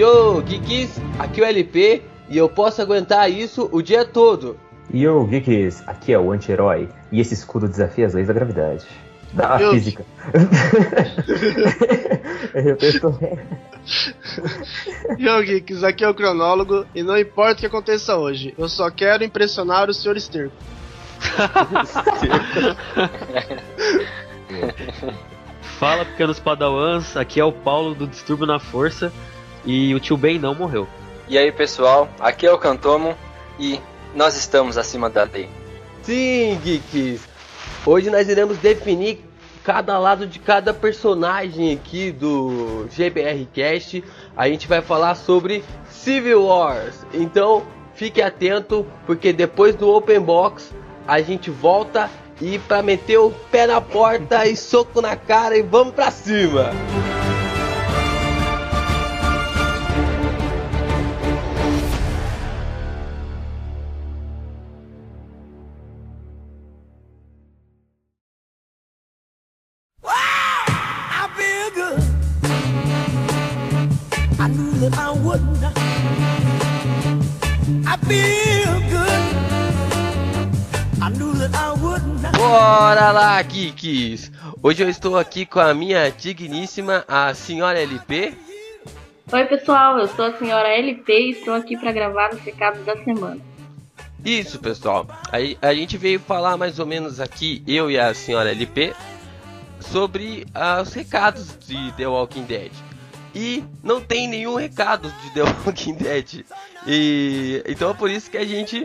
Yo, Geeks, aqui é o LP e eu posso aguentar isso o dia todo. Yo, Geeks, aqui é o anti-herói e esse escudo desafia as leis da gravidade. Da física. eu penso... Yo, Geeks, aqui é o cronólogo e não importa o que aconteça hoje, eu só quero impressionar o Sr. Esterco. Fala, pequenos padawans, aqui é o Paulo do Distúrbio na Força e o tio Ben não morreu. E aí pessoal, aqui é o Cantomo e nós estamos acima da lei. Sim, Geeks. Hoje nós iremos definir cada lado de cada personagem aqui do GBR Cast. A gente vai falar sobre Civil Wars. Então, fique atento porque depois do Open Box a gente volta e para meter o pé na porta e soco na cara e vamos pra cima. Bora lá, Geeks! Hoje eu estou aqui com a minha digníssima, a senhora LP. Oi pessoal, eu sou a senhora LP e estou aqui para gravar os recados da semana. Isso, pessoal. Aí a gente veio falar mais ou menos aqui, eu e a senhora LP, sobre ah, os recados de The Walking Dead. E não tem nenhum recado de The Walking Dead. E então é por isso que a gente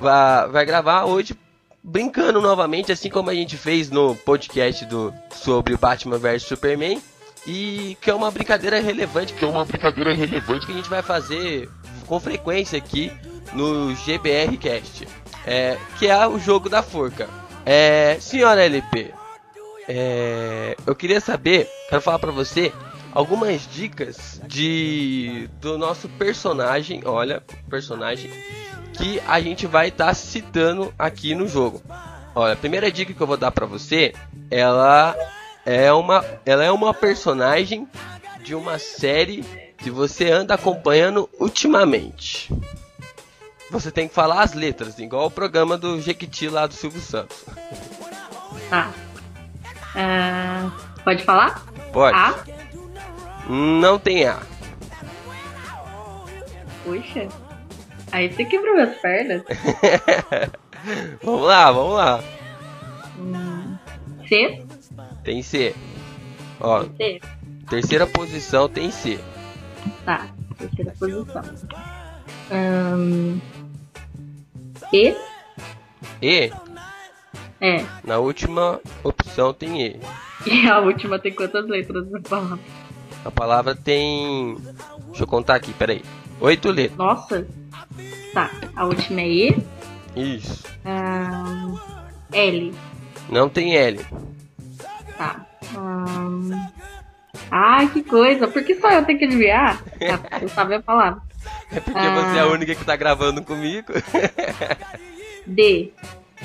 vai, vai gravar hoje brincando novamente, assim como a gente fez no podcast do sobre Batman vs Superman. E que é uma brincadeira relevante, que é uma brincadeira relevante que a gente vai fazer com frequência aqui no GBR Cast, é, que é o jogo da forca. É, senhora LP, é, eu queria saber, quero falar pra você algumas dicas de do nosso personagem, olha, personagem que a gente vai estar citando aqui no jogo. Olha, a primeira dica que eu vou dar pra você, ela é uma ela é uma personagem de uma série que você anda acompanhando ultimamente. Você tem que falar as letras, igual o programa do Jequiti lá do Silvio Santos. Tá. Ah, pode falar? Pode? A? Não tem A. Puxa. Aí você quebrou minhas pernas. vamos lá, vamos lá. Hum, C? Tem C. Ó, C. terceira posição tem C. Tá. Terceira posição. Hum, e? E, É. na última opção tem E. E a última tem quantas letras na palavra? A palavra tem. Deixa eu contar aqui, peraí. Oito letras. Nossa. Tá. A última é E. Isso. Hum, L. Não tem L. Tá. Hum... Ai, que coisa. Por que só eu tenho que adivinhar? Ah, eu sabia a palavra. É porque Ah. você é a única que tá gravando comigo. D.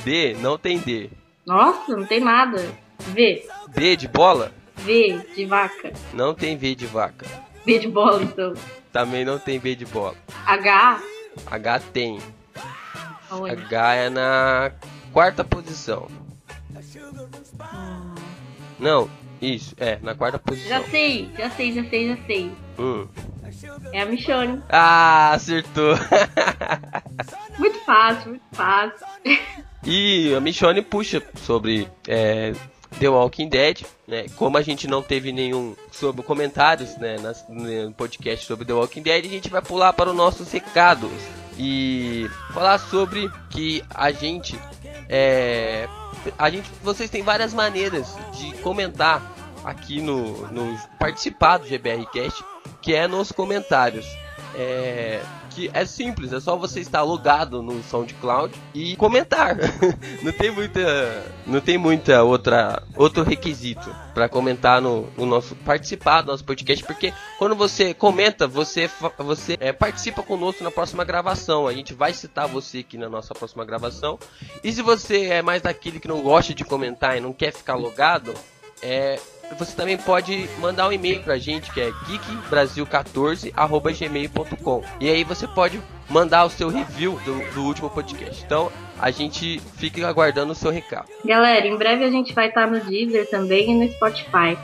D, não tem D. Nossa, não tem nada. V. B de bola? V de vaca. Não tem V de vaca. V de bola, então. Também não tem B de bola. H. H tem. Aonde? H é na quarta posição. Hum, Não, isso, é, na quarta posição. já sei, já sei, já sei, já sei. Hum. É a Michonne. Ah, acertou. Muito fácil, muito fácil. e a Michonne puxa sobre é, The Walking Dead, né? Como a gente não teve nenhum sobre comentários, né, nas- no podcast sobre The Walking Dead, a gente vai pular para os nossos recados e falar sobre que a gente é, a gente vocês têm várias maneiras de comentar aqui no, no participar do GBR Cast, que é nos comentários. É, que é simples, é só você estar logado no SoundCloud e comentar. não tem muita, não tem muita outra outro requisito para comentar no, no nosso participar do nosso podcast, porque quando você comenta, você você é, participa conosco na próxima gravação. A gente vai citar você aqui na nossa próxima gravação. E se você é mais daquele que não gosta de comentar e não quer ficar logado, é você também pode mandar um e-mail pra gente que é geekbrasil14@gmail.com. E aí você pode mandar o seu review do, do último podcast. Então, a gente fica aguardando o seu recado. Galera, em breve a gente vai estar no Deezer também e no Spotify.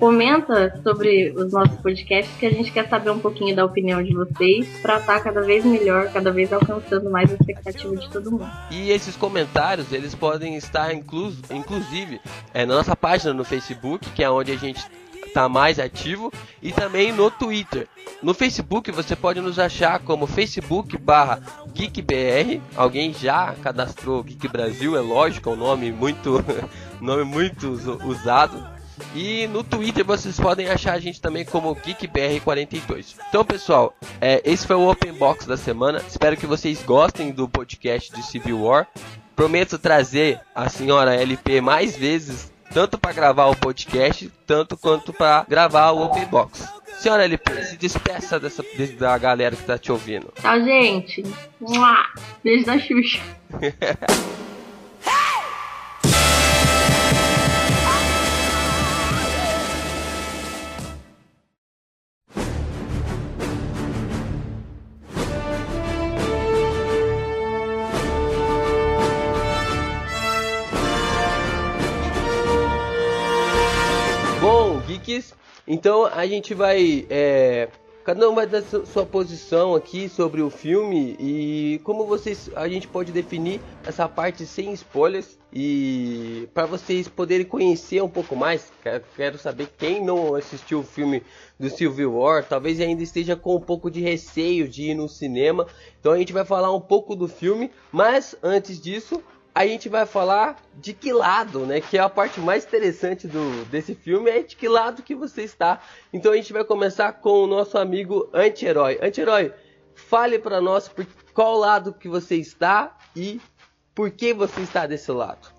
Comenta sobre os nossos podcasts que a gente quer saber um pouquinho da opinião de vocês para estar cada vez melhor, cada vez alcançando mais a expectativa de todo mundo. E esses comentários, eles podem estar inclus, inclusive é, na nossa página no Facebook, que é onde a gente está mais ativo, e também no Twitter. No Facebook você pode nos achar como Facebook barra GeekBR. Alguém já cadastrou Geek Brasil, é lógico, é um nome muito, nome muito us- usado. E no Twitter vocês podem achar a gente também como GeekBR42. Então, pessoal, é, esse foi o Open Box da semana. Espero que vocês gostem do podcast de Civil War. Prometo trazer a senhora LP mais vezes, tanto para gravar o podcast, tanto quanto para gravar o Open Box. Senhora LP, se despeça dessa, de- da galera que tá te ouvindo. Tchau, gente. Beijo da Xuxa. então a gente vai. é, cada um vai dar su- sua posição aqui sobre o filme e como vocês. A gente pode definir essa parte sem spoilers e para vocês poderem conhecer um pouco mais. que- Quero saber quem não assistiu o filme do Civil War, talvez ainda esteja com um pouco de receio de ir no cinema. Então a gente vai falar um pouco do filme, mas antes disso a gente vai falar de que lado, né? Que é a parte mais interessante do, desse filme, é de que lado que você está. Então a gente vai começar com o nosso amigo anti-herói. Anti-herói, fale para nós por qual lado que você está e por que você está desse lado.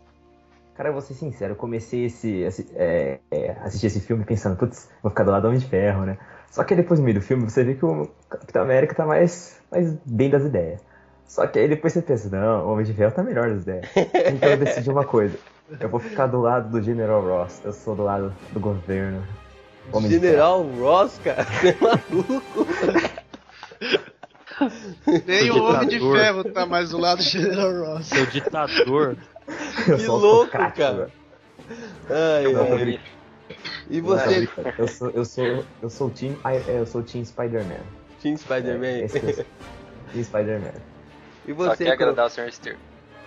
Cara, eu vou ser sincero, eu comecei esse, esse é, é, assistir esse filme pensando, putz, vou ficar do lado do Homem de Ferro, né? Só que depois meio do filme você vê que o Capitão América tá mais, mais bem das ideias. Só que aí depois você pensa, não, o Homem de Ferro tá melhor das ideias. Então eu decidi uma coisa. Eu vou ficar do lado do General Ross. Eu sou do lado do governo. Homem de General Ross, cara, você é maluco. Nem o Homem de. Ferro tá mais do lado do General Ross. Seu ditador. Eu Que louco, cara. velho. Ai, Não, tô ai. E você. Eu sou, eu sou, eu sou o Team, I- eu sou o Team Spider-Man. Team É, Spider-Man? eu sou. Team Spider-Man. E Só você, quer agradar o Sr. Steer.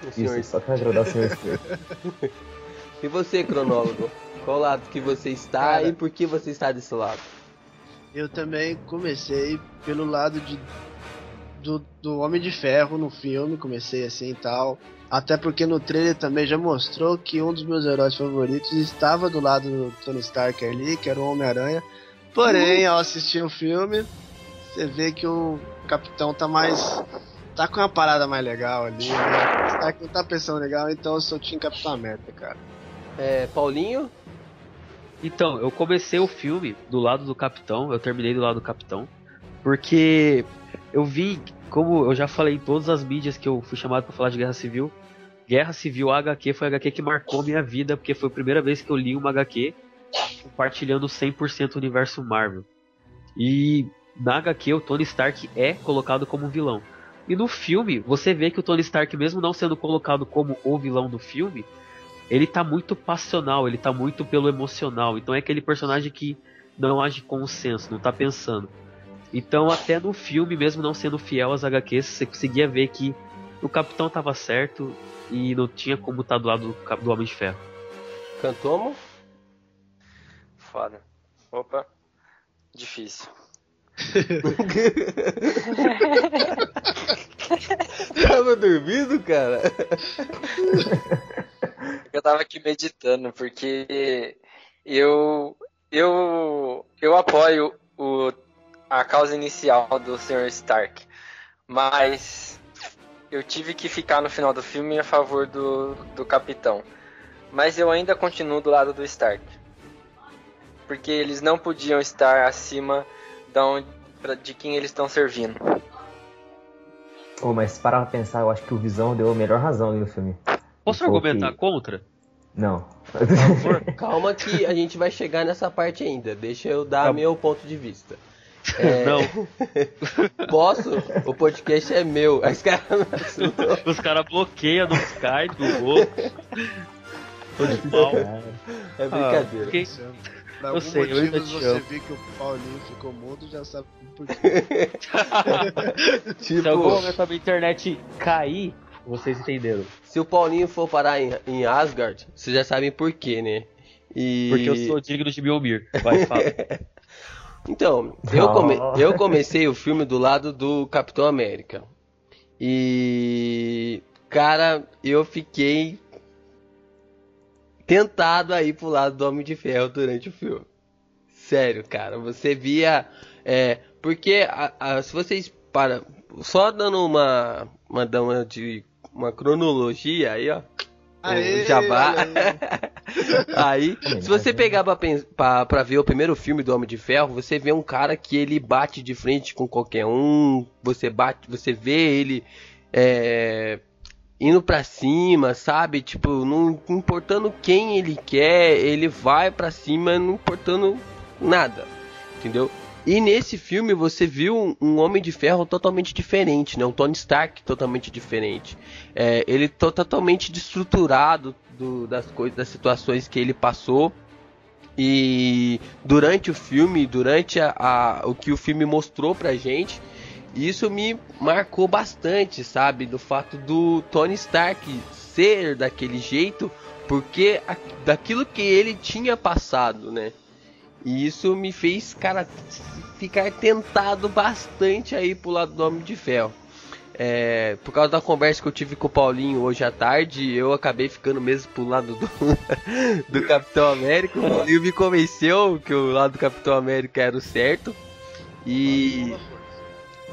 O senhor- Isso, só pra agradar o senhor Steve. E você, cronólogo? Qual lado que você está Cara. e por que você está desse lado? Eu também comecei pelo lado de, do, do Homem de Ferro no filme, comecei assim e tal. Até porque no trailer também já mostrou que um dos meus heróis favoritos estava do lado do Tony Stark ali, que era o Homem-Aranha. Porém, ao assistir o filme, você vê que o Capitão tá mais. Tá com uma parada mais legal ali, né? O Stark não tá pensando legal, então eu sou o Team Capitão América, cara. É, Paulinho? Então, eu comecei o filme do lado do Capitão, eu terminei do lado do Capitão, porque eu vi, como eu já falei em todas as mídias que eu fui chamado para falar de Guerra Civil, Guerra Civil HQ foi a HQ que marcou minha vida, porque foi a primeira vez que eu li uma HQ compartilhando 100% o universo Marvel. E na HQ o Tony Stark é colocado como vilão. E no filme, você vê que o Tony Stark, mesmo não sendo colocado como o vilão do filme, ele tá muito passional, ele tá muito pelo emocional. Então é aquele personagem que não age com o senso, não tá pensando. Então até no filme, mesmo não sendo fiel às HQs, você conseguia ver que o Capitão tava certo e não tinha como estar do lado do, Cap- do Homem de Ferro. Cantomo? Foda. Opa. Difícil. Tava dormindo, cara? Eu tava aqui meditando, porque eu eu eu apoio o, a causa inicial do Sr. Stark, mas eu tive que ficar no final do filme a favor do, do capitão. Mas eu ainda continuo do lado do Stark. Porque eles não podiam estar acima da onde, de quem eles estão servindo. Pô, mas para pra pensar, eu acho que o Visão deu a melhor razão ali no filme. Posso argumentar que- contra? Não. Calma que a gente vai chegar nessa parte ainda. Deixa eu dar Tá. meu ponto de vista. É, Não, Posso? O podcast é meu. Os caras- os caras bloqueiam no Skype, do outro. Tô de pau. É brincadeira. Ah, fiquei- Por algum sei, motivo você amo. viu que o Paulinho ficou mudo, já sabe por quê. Se em algum tipo, momento a minha internet cair, vocês entenderam. se o Paulinho for parar em, em Asgard, vocês já sabem por quê, né? E... Porque eu sou digno de Mjolnir. Vai, fala. Então, eu, come- Oh. eu comecei o filme do lado do Capitão América. E. Cara, eu fiquei tentado a ir pro lado do Homem de Ferro durante o filme. Sério, cara. Você via. É, porque a- a- se vocês para Só dando uma. Uma, dando uma, de, uma cronologia aí, ó. Aê, o Jabá. Aí, se você pegar pra, pra, pra ver o primeiro filme do Homem de Ferro, você vê um cara que ele bate de frente com qualquer um, você bate, você vê ele é, indo pra cima, sabe? Tipo, não importando quem ele quer, ele vai pra cima, não importando nada, entendeu? E nesse filme você viu um, Homem de Ferro totalmente diferente, né? Um Tony Stark totalmente diferente. É, ele totalmente destruturado do- das coisas, das situações que ele passou. E durante o filme, durante a, a- o que o filme mostrou pra gente, isso me marcou bastante, sabe? Do fato do Tony Stark ser daquele jeito, porque daquilo que ele tinha passado, né? E isso me fez, cara, ficar tentado bastante aí pro lado do Homem de Ferro. É, por causa da conversa que eu tive com o Paulinho hoje à tarde, eu acabei ficando mesmo pro lado do, do Capitão América. O Paulinho me convenceu que o lado do Capitão América era o certo. E,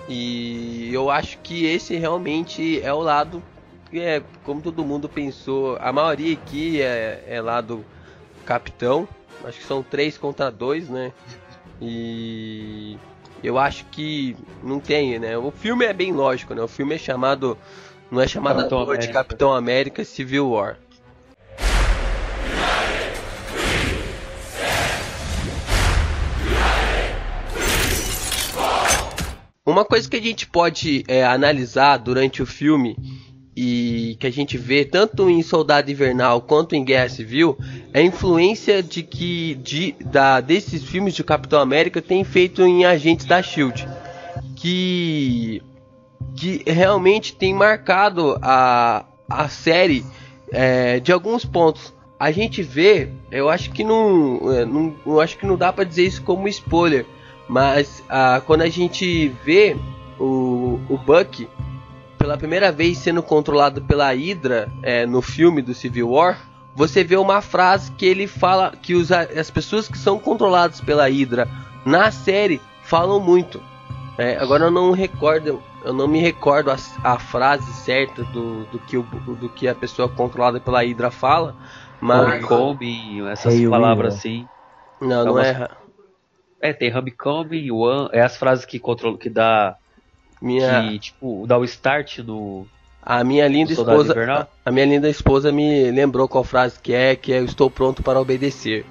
e eu acho que esse realmente é o lado que é como todo mundo pensou. A maioria aqui é, é lá do Capitão. Acho que são três contra dois, né? E eu acho que não tem, né? O filme é bem lógico, né? O filme é chamado. Não é chamado Capitão de. Capitão América Civil War. Uma coisa que a gente pode é, analisar durante o filme e que a gente vê tanto em Soldado Invernal quanto em Guerra Civil é a influência de que de, da, desses filmes de Capitão América tem feito em Agentes da Shield, que que realmente tem marcado a, a série é, de alguns pontos. A gente vê, eu acho que não, é, não eu acho que não dá para dizer isso como spoiler, mas ah, quando a gente vê o, o Buck pela primeira vez sendo controlado pela Hydra é, no filme do Civil War, você vê uma frase que ele fala que os, as pessoas que são controladas pela Hydra na série falam muito. É, agora eu não recordo, eu não me recordo a, a frase certa do, do, que o, do que a pessoa controlada pela Hydra fala, mas Honeycomb, essas Hey, palavras assim. não, não é É, tem Honeycomb, One, é as frases que controla, que dá, minha que tipo, dá o start no a minha linda esposa, a minha linda esposa me lembrou qual frase que é, que é eu estou pronto para obedecer.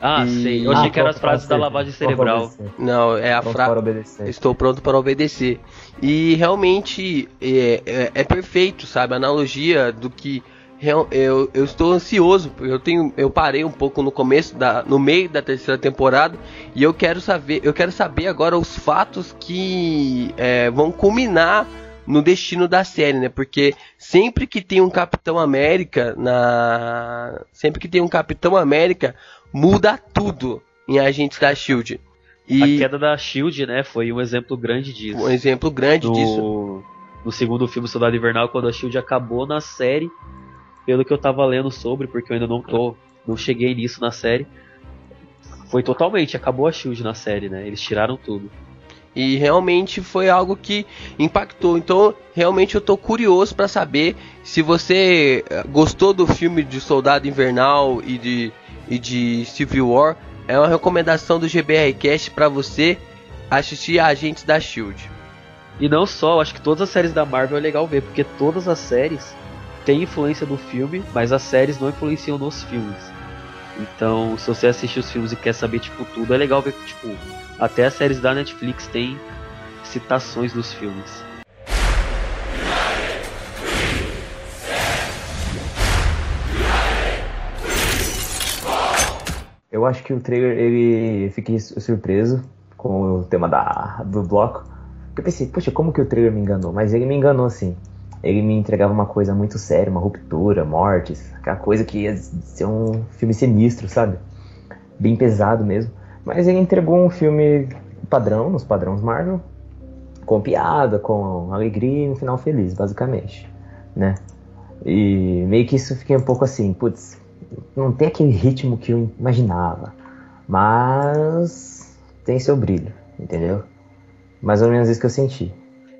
Ah, E- sei. Eu achei Ah, que eram as frases da lavagem cerebral. obedecer. Não, é a Pronto frase para obedecer. Estou pronto para obedecer. E realmente é, é, é perfeito, sabe? A analogia do que eu, eu estou ansioso, porque eu tenho eu parei um pouco no começo da no meio da terceira temporada e eu quero saber, eu quero saber agora os fatos que é, vão culminar no destino da série, né? Porque sempre que tem um Capitão América na sempre que tem um Capitão América muda tudo em Agentes da Shield. E A queda da Shield, né, foi um exemplo grande disso. um exemplo grande disso. no, no segundo filme Soldado Invernal, quando a Shield acabou na série, pelo que eu tava lendo sobre, porque eu ainda não tô, não cheguei nisso na série. Foi totalmente, acabou a Shield na série, né? Eles tiraram tudo. E realmente foi algo que impactou. Então, realmente eu tô curioso para saber se você eh, gostou do filme de Soldado Invernal e de, e de Civil War. É uma recomendação do GBRcast para você assistir a Agentes da Shield. E não só, acho que todas as séries da Marvel é legal ver, porque todas as séries tem influência do filme, mas as séries não influenciam nos filmes. Então, se você assiste os filmes e quer saber tipo tudo, é legal ver que tipo até as séries da Netflix têm citações dos filmes. Eu acho que o trailer, ele fiquei surpreso com o tema da, do bloco. Eu pensei, poxa, como que o trailer me enganou? Mas ele me enganou assim. Ele me entregava uma coisa muito séria, uma ruptura, mortes, aquela coisa que ia ser um filme sinistro, sabe? Bem pesado mesmo. Mas ele entregou um filme padrão, nos padrões Marvel, com piada, com alegria e um final feliz, basicamente, né? E meio que isso fiquei um pouco assim, putz, não tem aquele ritmo que eu imaginava, mas tem seu brilho, entendeu? Mais ou menos isso que eu senti.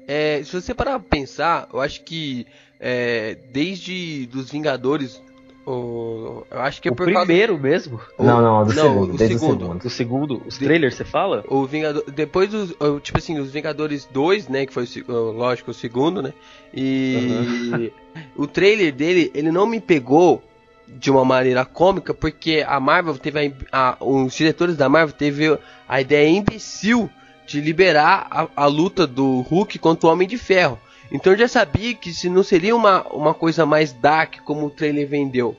É, se você parar pra pensar, eu acho que é, desde dos Vingadores, o, eu acho que é o por primeiro mesmo. O, não, não, do não, segundo, o desde segundo. o segundo. O segundo, os trailers, você fala? O Vingador, depois dos, o- tipo assim, os Vingadores 2, né, que foi lógico o segundo, né? E o trailer dele, ele não me pegou de uma maneira cômica, porque a Marvel teve a, a- os diretores da Marvel teve a ideia imbecil de liberar a, a luta do Hulk contra o Homem de Ferro. Então eu já sabia que se não seria uma, uma coisa mais dark como o trailer vendeu.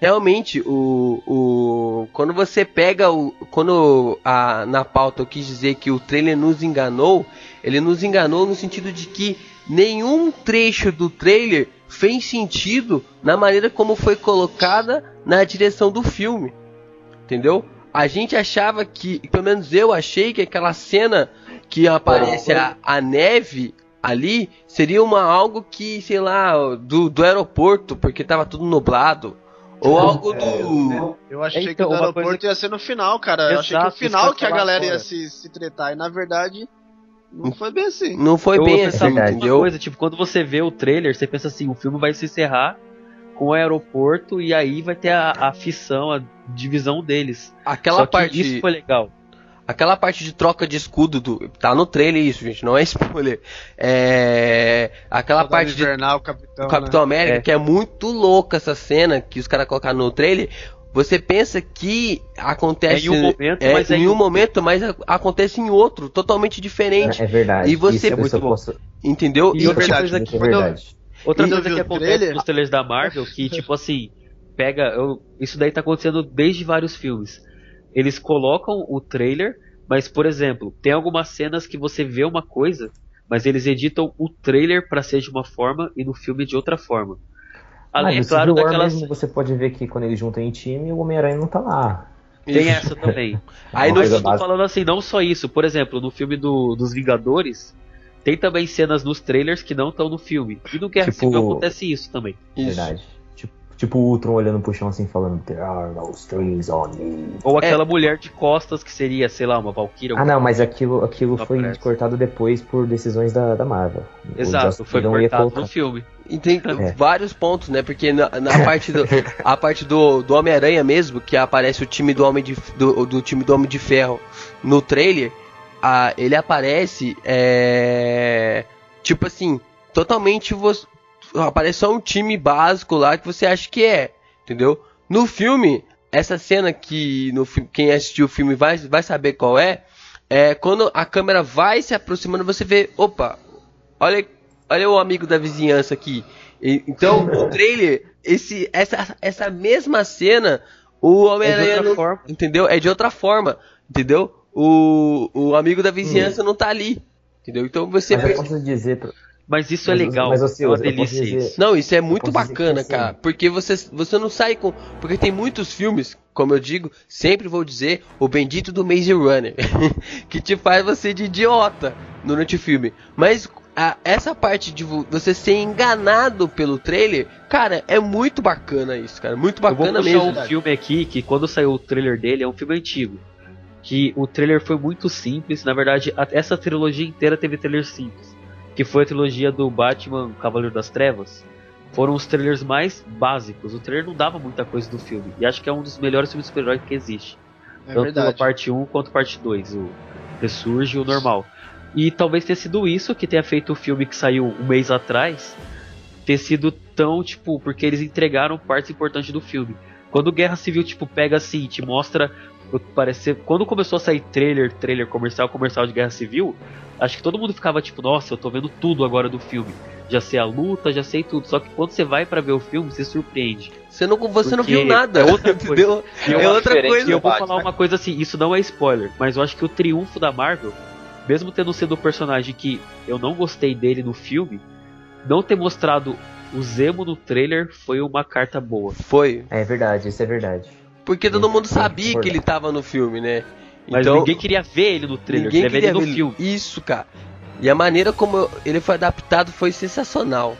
Realmente, o, o quando você pega o quando a, na pauta eu quis dizer que o trailer nos enganou, ele nos enganou no sentido de que nenhum trecho do trailer fez sentido na maneira como foi colocada na direção do filme. Entendeu? A gente achava que, pelo menos eu achei que aquela cena que aparece a, a neve ali seria uma algo que, sei lá, do, do aeroporto, porque tava tudo nublado. Ou algo do. Eu achei Então, que o do uma aeroporto coisa- ia ser no final, cara. Eu achei que Exato, o final que a galera ia se, se tretar. E na verdade, não foi bem assim. Não foi Eu bem assim, entendeu? coisa, tipo, quando você vê o trailer, você pensa assim, o filme vai se encerrar com o aeroporto e aí vai ter a, a fissão, a divisão deles. Aquela Só que parte. isso foi legal. Aquela parte de troca de escudo do. Tá no trailer isso, gente, não é spoiler. É. Aquela Soldado parte de Invernal, Capitão, do Capitão América, É. que é muito louca essa cena que os caras colocaram no trailer. Você pensa que acontece É em um momento, é, mas é em um momento, mas acontece em outro, totalmente diferente. É verdade. E você- isso, bom. posso, Entendeu? E E, outra verdade, coisa que é. Outra coisa que o acontece trailer- nos trailers da Marvel, que tipo assim, pega. eu- isso daí tá acontecendo desde vários filmes. Eles colocam o trailer, mas, por exemplo, tem algumas cenas que você vê uma coisa, mas eles editam o trailer pra ser de uma forma e no filme de outra forma. Além, ah, é claro, daquelas. mesmo, você pode ver que quando eles juntam em time, o Homem-Aranha não tá lá. Tem essa também. Aí coisa eu tô básica. falando assim, não só isso. Por exemplo, no filme do, dos Vingadores, tem também cenas nos trailers que não estão no filme. E no Guerra Tipo- Civil acontece isso também. Isso. Verdade. Tipo, o Ultron olhando pro chão assim, falando There are no strings on me. Ou aquela mulher de costas que seria, sei lá, uma Valkyria. Ah, não, mas aquilo, aquilo Não foi aparece. cortado depois por decisões da, da Marvel. Exato, foi cortado no filme. E tem É. vários pontos, né? Porque na, na parte do a parte do, do Homem-Aranha mesmo, que aparece o time do Homem de do, do time do Homem de Ferro no trailer, a, ele aparece é, tipo assim, totalmente você aparece só um time básico lá que você acha que é, entendeu? No filme, essa cena que no quem assistiu o filme vai vai saber qual é, é quando a câmera vai se aproximando, você vê, opa, olha olha o amigo da vizinhança aqui. E- então, o trailer, esse, essa, essa mesma cena, o Homem-Aranha outra não- forma. entendeu? É de outra forma, entendeu? O, o amigo da vizinhança não tá ali, entendeu? Então você Mas eu posso dizer. pra- Mas isso é Mas- legal. mas, assim, é uma eu delícia dizer- isso. Não, isso é muito bacana, assim- cara. Porque você, você não sai com. Porque tem muitos filmes, como eu digo, sempre vou dizer, o bendito do Maze Runner. que te faz você de idiota durante o filme. Mas a- essa parte de vo- você ser enganado pelo trailer, cara, é muito bacana isso, cara. Muito Eu vou bacana puxar mesmo. um filme aqui que quando saiu o trailer dele é um filme antigo. Que o trailer foi muito simples. Na verdade, a- essa trilogia inteira teve trailer simples. Que foi a trilogia do Batman Cavaleiro das Trevas. Foram os trailers mais básicos. O trailer não dava muita coisa do filme. E acho que é um dos melhores filmes de super-herói que existe. É tanto a verdade. parte 1 quanto a parte 2, o Ressurge e o normal. E talvez tenha sido isso que tenha feito o filme que saiu um mês atrás ter sido tão, tipo, porque eles entregaram partes importantes do filme. Quando Guerra Civil, tipo, pega assim, te mostra. Parece, quando começou a sair trailer, trailer comercial, comercial de Guerra Civil, acho que todo mundo ficava tipo, nossa, eu tô vendo tudo agora do filme. Já sei a luta, já sei tudo. Só que quando você vai para ver o filme, você surpreende. Você não, você não viu nada. é outra coisa. E uma É outra coisa. E eu vou falar uma coisa assim, isso não é spoiler, mas eu acho que o triunfo da Marvel, mesmo tendo sido um personagem que eu não gostei dele no filme, não ter mostrado o Zemo no trailer foi uma carta boa. Foi. É verdade, isso é verdade. Porque todo mundo sabia que ele tava no filme, né? Mas então, ninguém queria ver ele no trailer, ninguém queria ver ele no filme. Isso, cara. E a maneira como ele foi adaptado foi sensacional.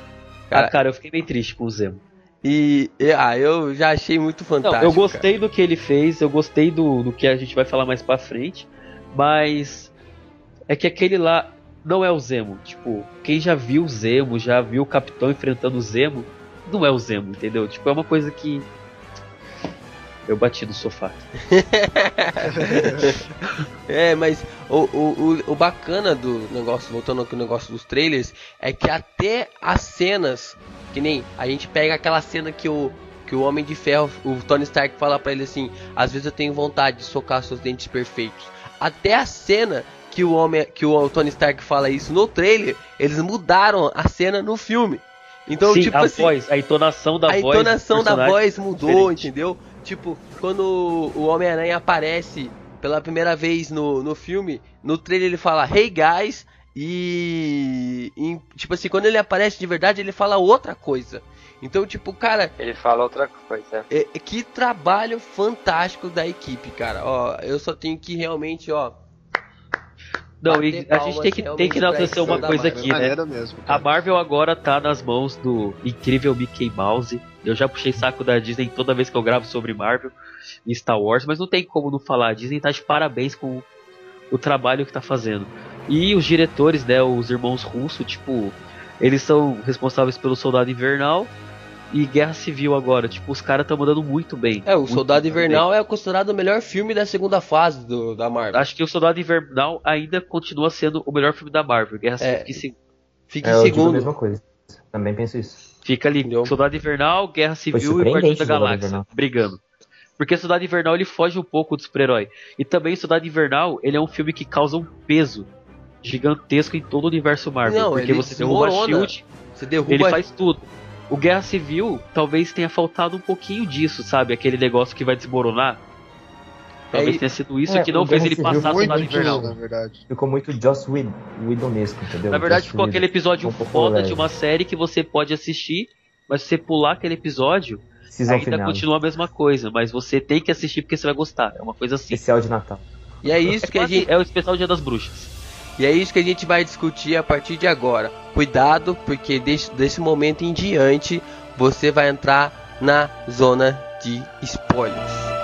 Cara, Ah, cara, eu fiquei meio triste com o Zemo. E, ah, eu já achei muito Não, fantástico. eu gostei do que ele fez, eu gostei do, do que a gente vai falar mais pra frente, mas é que aquele lá não é o Zemo. Tipo, quem já viu o Zemo, já viu o Capitão enfrentando o Zemo, não é o Zemo, entendeu? Tipo, é uma coisa que. Eu bati no sofá. É, mas o, o, o, o bacana do negócio, voltando aqui no negócio dos trailers, é que até as cenas, que nem a gente pega aquela cena que o, que o Homem de Ferro, o Tony Stark fala pra ele assim, às vezes eu tenho vontade de socar seus dentes perfeitos. Até a cena que o homem, que o Tony Stark fala isso no trailer, eles mudaram a cena no filme. Então, Sim, tipo a assim, voz, a entonação da a voz. do entonação da voz é mudou, diferente. entendeu? Tipo, quando o Homem-Aranha aparece pela primeira vez no, no filme, no trailer ele fala Hey guys, e, e, tipo assim, quando ele aparece de verdade, ele fala outra coisa. Então, tipo, cara, Ele fala outra coisa. é- é que trabalho fantástico da equipe, cara. Ó, eu só tenho que realmente, ó. Não, e a gente tem que, tem que enaltecer uma coisa Marvel. aqui, né? Mesmo. A. Marvel agora tá nas mãos do incrível Mickey Mouse. Eu já puxei saco da Disney toda vez que eu gravo sobre Marvel e Star Wars, mas não tem como não falar. A Disney tá de parabéns com o trabalho que tá fazendo. E os diretores, né, os irmãos Russo, tipo, eles são responsáveis pelo Soldado Invernal e Guerra Civil agora. Tipo, os caras estão mandando muito bem. É, o Soldado bem. Invernal é considerado o melhor filme da segunda fase do, da Marvel. Acho que o Soldado Invernal ainda continua sendo o melhor filme da Marvel. Guerra Civil É. fica em segundo. Fica É, em eu digo a segundo. mesma coisa. Também penso isso. Fica ali, Entendeu? Soldado Invernal, Guerra Civil e Guardiões da Galáxia, brigando. Porque Soldado Invernal ele foge um pouco do super-herói. E também Soldado Invernal, ele é um filme que causa um peso gigantesco em todo o universo Marvel. Não, porque você derruba a. Shield, Você derruba ele faz tudo. O Guerra Civil talvez tenha faltado um pouquinho disso, sabe? Aquele negócio que vai desmoronar. Talvez É, tenha sido isso é, que não fez ele passar Soldado Muito, Invernal. na verdade. Ficou muito Joss Whedon- Whedonesco, entendeu? Na verdade, Joss ficou aquele Whedon. episódio Um pouco foda leve. de uma série que você pode assistir, mas se você pular aquele episódio, Season ainda final. continua a mesma coisa, mas você tem que assistir porque você vai gostar. É uma coisa assim. Especial de Natal. E é isso É, que a gente. é o especial Dia das Bruxas. E é isso que a gente vai discutir a partir de agora. Cuidado, porque desse, desse momento em diante você vai entrar na zona de spoilers.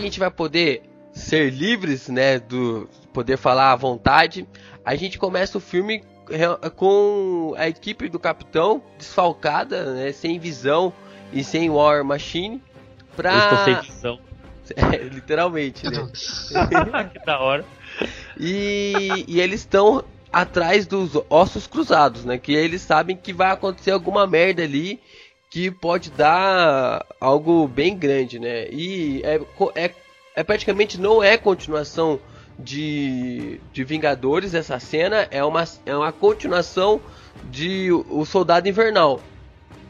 A gente vai poder ser livres, né, do poder falar à vontade, a gente começa o filme re- com a equipe do Capitão desfalcada, né, sem visão e sem War Machine, pra Eu estou sem visão. É, literalmente, né? que da hora. E, e eles estão atrás dos ossos cruzados, né? Que eles sabem que vai acontecer alguma merda ali que pode dar algo bem grande, né? E é, é, é praticamente não é continuação de, de Vingadores essa cena, é uma, é uma continuação de O Soldado Invernal.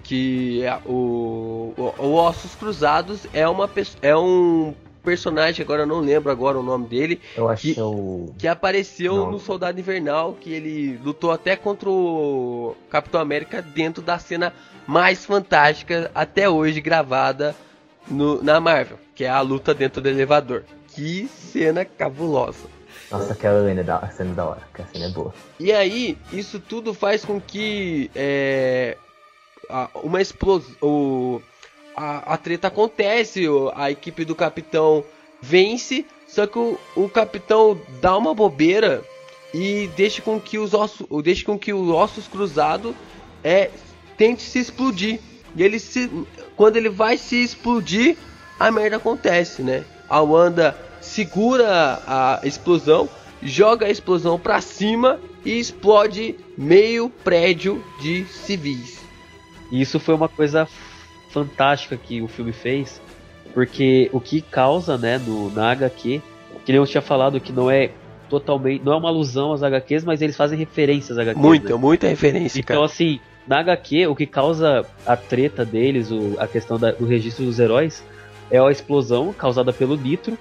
Que é o, o, o Ossos Cruzados é, uma, é um personagem, agora eu não lembro agora o nome dele, Eu acho Que- que é o. que apareceu Não. no Soldado Invernal, que ele lutou até contra o Capitão América dentro da cena mais fantástica até hoje gravada no- na Marvel, que é a luta dentro do elevador. Que cena cabulosa. Nossa, aquela cena é da, cena é da hora, que a cena é boa. E aí, isso tudo faz com que é, uma explosão. A, a treta acontece, a equipe do capitão vence, só que o, o capitão dá uma bobeira e deixa com que os ossos, deixa com que os ossos cruzados é, tente se explodir. E ele se, quando ele vai se explodir, a merda acontece, né? A Wanda segura a explosão, joga a explosão pra cima e explode meio prédio de civis. E isso foi uma coisa fantástica que o filme fez, porque o que causa, né, no, na HQ, que nem eu tinha falado que não é totalmente, não é uma alusão às HQs, mas eles fazem referências às HQs. Muita, né? muita referência, Então, cara. assim, na HQ, o que causa a treta deles, o- a questão da- do registro dos heróis, é a explosão causada pelo Nitro,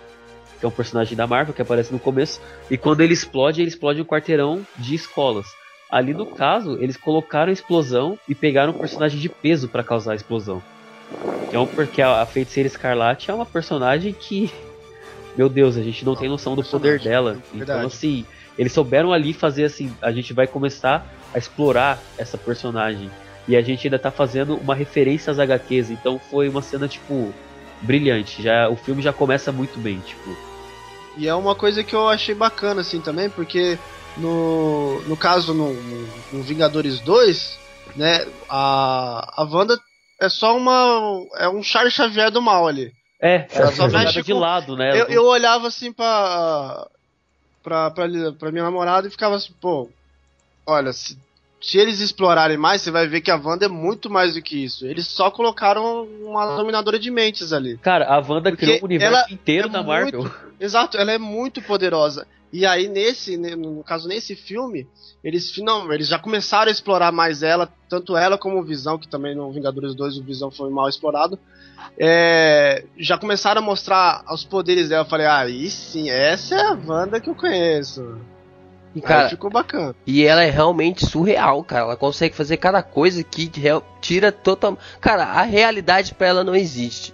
que é um personagem da Marvel que aparece no começo, e quando ele explode, ele explode um quarteirão de escolas. Ali no caso, eles colocaram a explosão e pegaram um personagem de peso pra causar a explosão. Então, porque a, feiticeira Escarlate é uma personagem que, meu Deus, a gente não tem noção do poder dela. Então, verdade. assim, eles souberam ali fazer assim, a gente vai começar a explorar essa personagem. E a gente ainda tá fazendo uma referência às HQs, então foi uma cena, tipo, brilhante. Já, o filme já começa muito bem, tipo. E é uma coisa que eu achei bacana, assim, também, porque no, no caso, no, no- Vingadores 2, né, a, a Wanda é só uma. é um Charles Xavier do mal ali. É, Ela só mexe de com- lado, né? Eu, eu olhava assim pra, pra, pra, pra minha namorada e ficava assim, pô, olha, se, se eles explorarem mais, você vai ver que a Wanda é muito mais do que isso. Eles só colocaram uma dominadora de mentes ali. Cara, a Wanda Porque criou o universo inteiro é da Marvel. Exato, ela é muito poderosa. E aí, nesse, ne- no caso, nesse filme, eles final, eles já começaram a explorar mais ela, tanto ela como o Visão, que também no Vingadores 2 o Visão foi mal explorado. É, já começaram a mostrar os poderes dela. Eu falei, ah, aí sim, essa é a Wanda que eu conheço. E, Aí cara, ficou bacana. E ela é realmente surreal, cara. Ela consegue fazer cada coisa que tira total. Cara, a realidade pra ela não existe.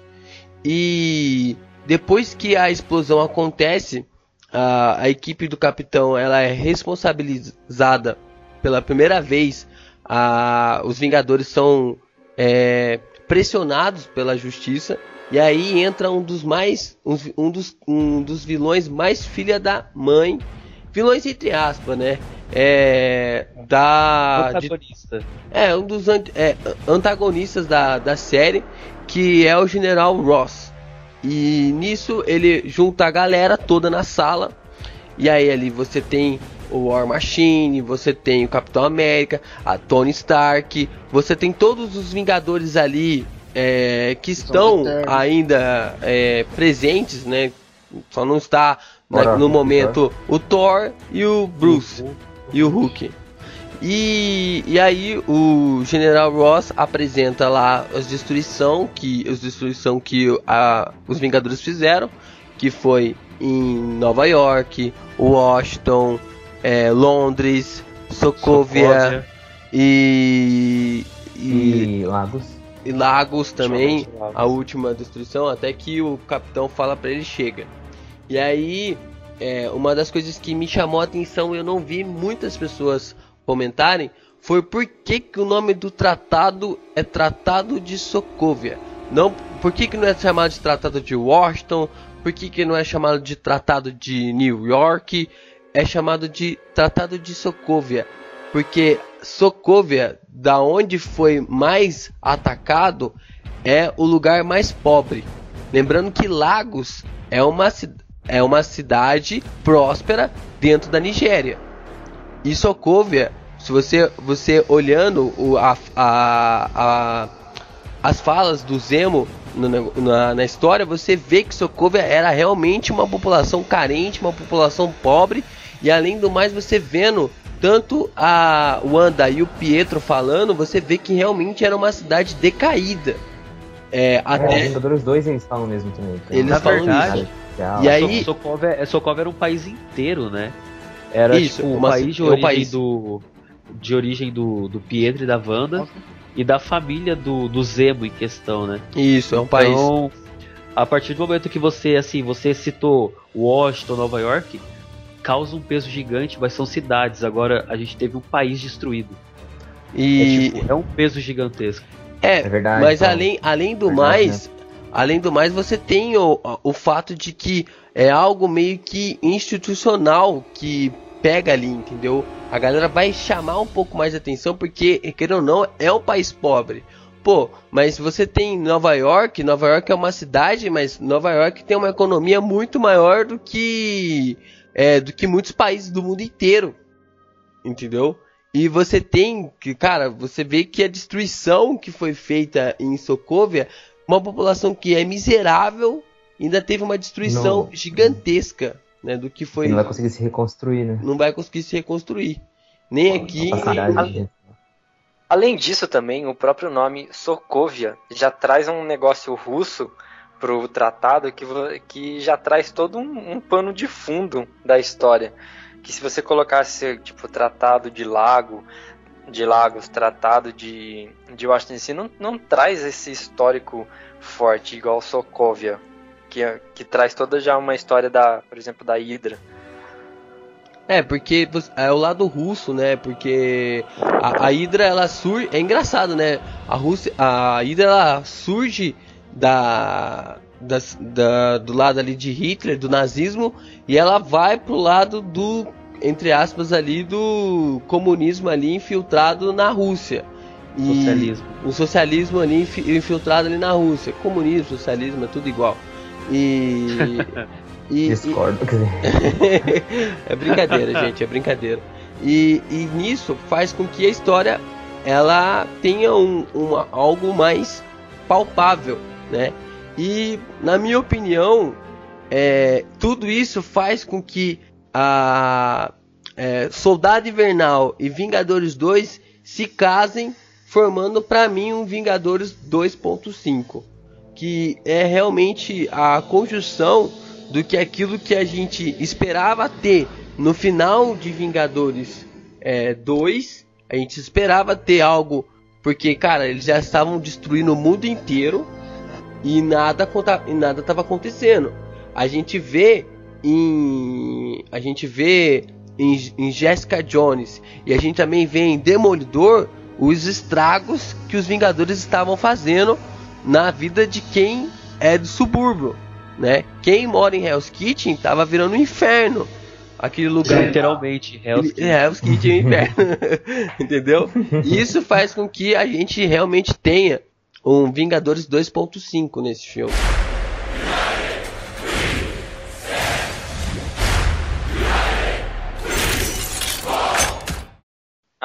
E depois que a explosão acontece, a, a equipe do capitão ela é responsabilizada pela primeira vez. A, os Vingadores são é, pressionados pela justiça. E aí entra um dos mais. Um, um dos, um dos vilões mais filha da mãe. Vilões entre aspas, né? É. Da. de- Protagonista. é, um dos ant- é, antagonistas da, da série, que é o General Ross. E nisso ele junta a galera toda na sala. E aí ali você tem o War Machine, você tem o Capitão América, a Tony Stark, você tem todos os Vingadores ali é, que estão ainda é, presentes, né? Só não está na- Ora, no momento o Thor e o Bruce e o Hulk. E, e aí o General Ross apresenta lá as destruição que os destruição que a, os Vingadores fizeram, que foi em Nova York, Washington, é, Londres, Sokovia, e, e, E Lagos. e Lagos também, Lagos. a última destruição, até que o capitão fala pra ele chega. E aí, é, uma das coisas que me chamou a atenção, eu não vi muitas pessoas comentarem, foi por que, que o nome do tratado é Tratado de Sokovia. Não, por que, que não é chamado de Tratado de Washington? Por que, que não é chamado de Tratado de New York? É chamado de Tratado de Sokovia. Porque Sokovia, da onde foi mais atacado, é o lugar mais pobre. Lembrando que Lagos é uma, ci- é uma cidade próspera dentro da Nigéria. E Sokovia, se você, você olhando o, a, a, a, as falas do Zemo no- na, na história, você vê que Sokovia era realmente uma população carente, uma população pobre, e além do mais, você vendo tanto a Wanda e o Pietro falando, você vê que realmente era uma cidade decaída. É, É, até. os Vingadores 2 eles falam mesmo também. Eles falam verdade E aí- So- Sokovia, é, Sokovia era um país inteiro, né? Era Isso, tipo, o uma- país de é um origem país. do de origem do, do Pietro e da Wanda e da família do, do Zemo em questão, né? Isso, é um país. Então, a partir do momento que você, assim, você citou Washington, Nova York, causa um peso gigante, mas são cidades. Agora a gente teve um país destruído. É, E tipo, é um peso gigantesco. é, É verdade. mas Paulo. além, além do Verdade, mais, além do mais, você tem o, o fato de que é algo meio que institucional que pega ali, entendeu? A galera vai chamar um pouco mais atenção porque, querendo ou não, é um país pobre. Pô, mas você tem Nova York, Nova York é uma cidade, mas Nova York tem uma economia muito maior do que é, do que muitos países do mundo inteiro. Entendeu? E você tem que, cara, você vê que a destruição que foi feita em Sokovia, uma população que é miserável, ainda teve uma destruição Não. gigantesca, né, do que foi não vai conseguir se reconstruir, né? não vai conseguir se reconstruir. Nem aqui, A cidade, a- gente. Além disso também, o próprio nome Sokovia já traz um negócio russo pro tratado que, que já traz todo um, um pano de fundo da história. Que se você colocasse tipo tratado de lago, de lagos, tratado de, de Washington DC, não, não traz esse histórico forte igual Sokovia, que, é- que traz toda já uma história da, por exemplo, da Hydra. É, porque é o lado russo, né? Porque a, a Hydra ela surge. É engraçado, né? A Rússia, a Hydra ela surge da, das- da- do lado ali de Hitler, do nazismo, e ela vai pro lado do, entre aspas, ali do comunismo ali infiltrado na Rússia. E Socialismo. o socialismo ali infi- infiltrado ali na Rússia. Comunismo, socialismo, é tudo igual. E. e- e- Discordo. Dizer, é brincadeira, gente, é brincadeira. E, e nisso faz com que a história ela tenha um, uma- algo mais palpável, né? E na minha opinião, é, tudo isso faz com que a é, Soldado Invernal e Vingadores 2 se casem, formando para mim um Vingadores 2.5, que é realmente a conjunção do que aquilo que a gente esperava ter no final de Vingadores é, 2. A gente esperava ter algo, porque, cara, eles já estavam destruindo o mundo inteiro e nada e nada estava acontecendo. A gente vê em a gente vê em, em Jessica Jones e a gente também vê em Demolidor os estragos que os Vingadores estavam fazendo na vida de quem é do subúrbio, né? Quem mora em Hell's Kitchen tava virando um inferno. Aquele lugar Literalmente, Hell's Kitchen. é, os Kitchen é o inferno. Entendeu? Isso faz com que a gente realmente tenha um Vingadores 2.5 nesse filme.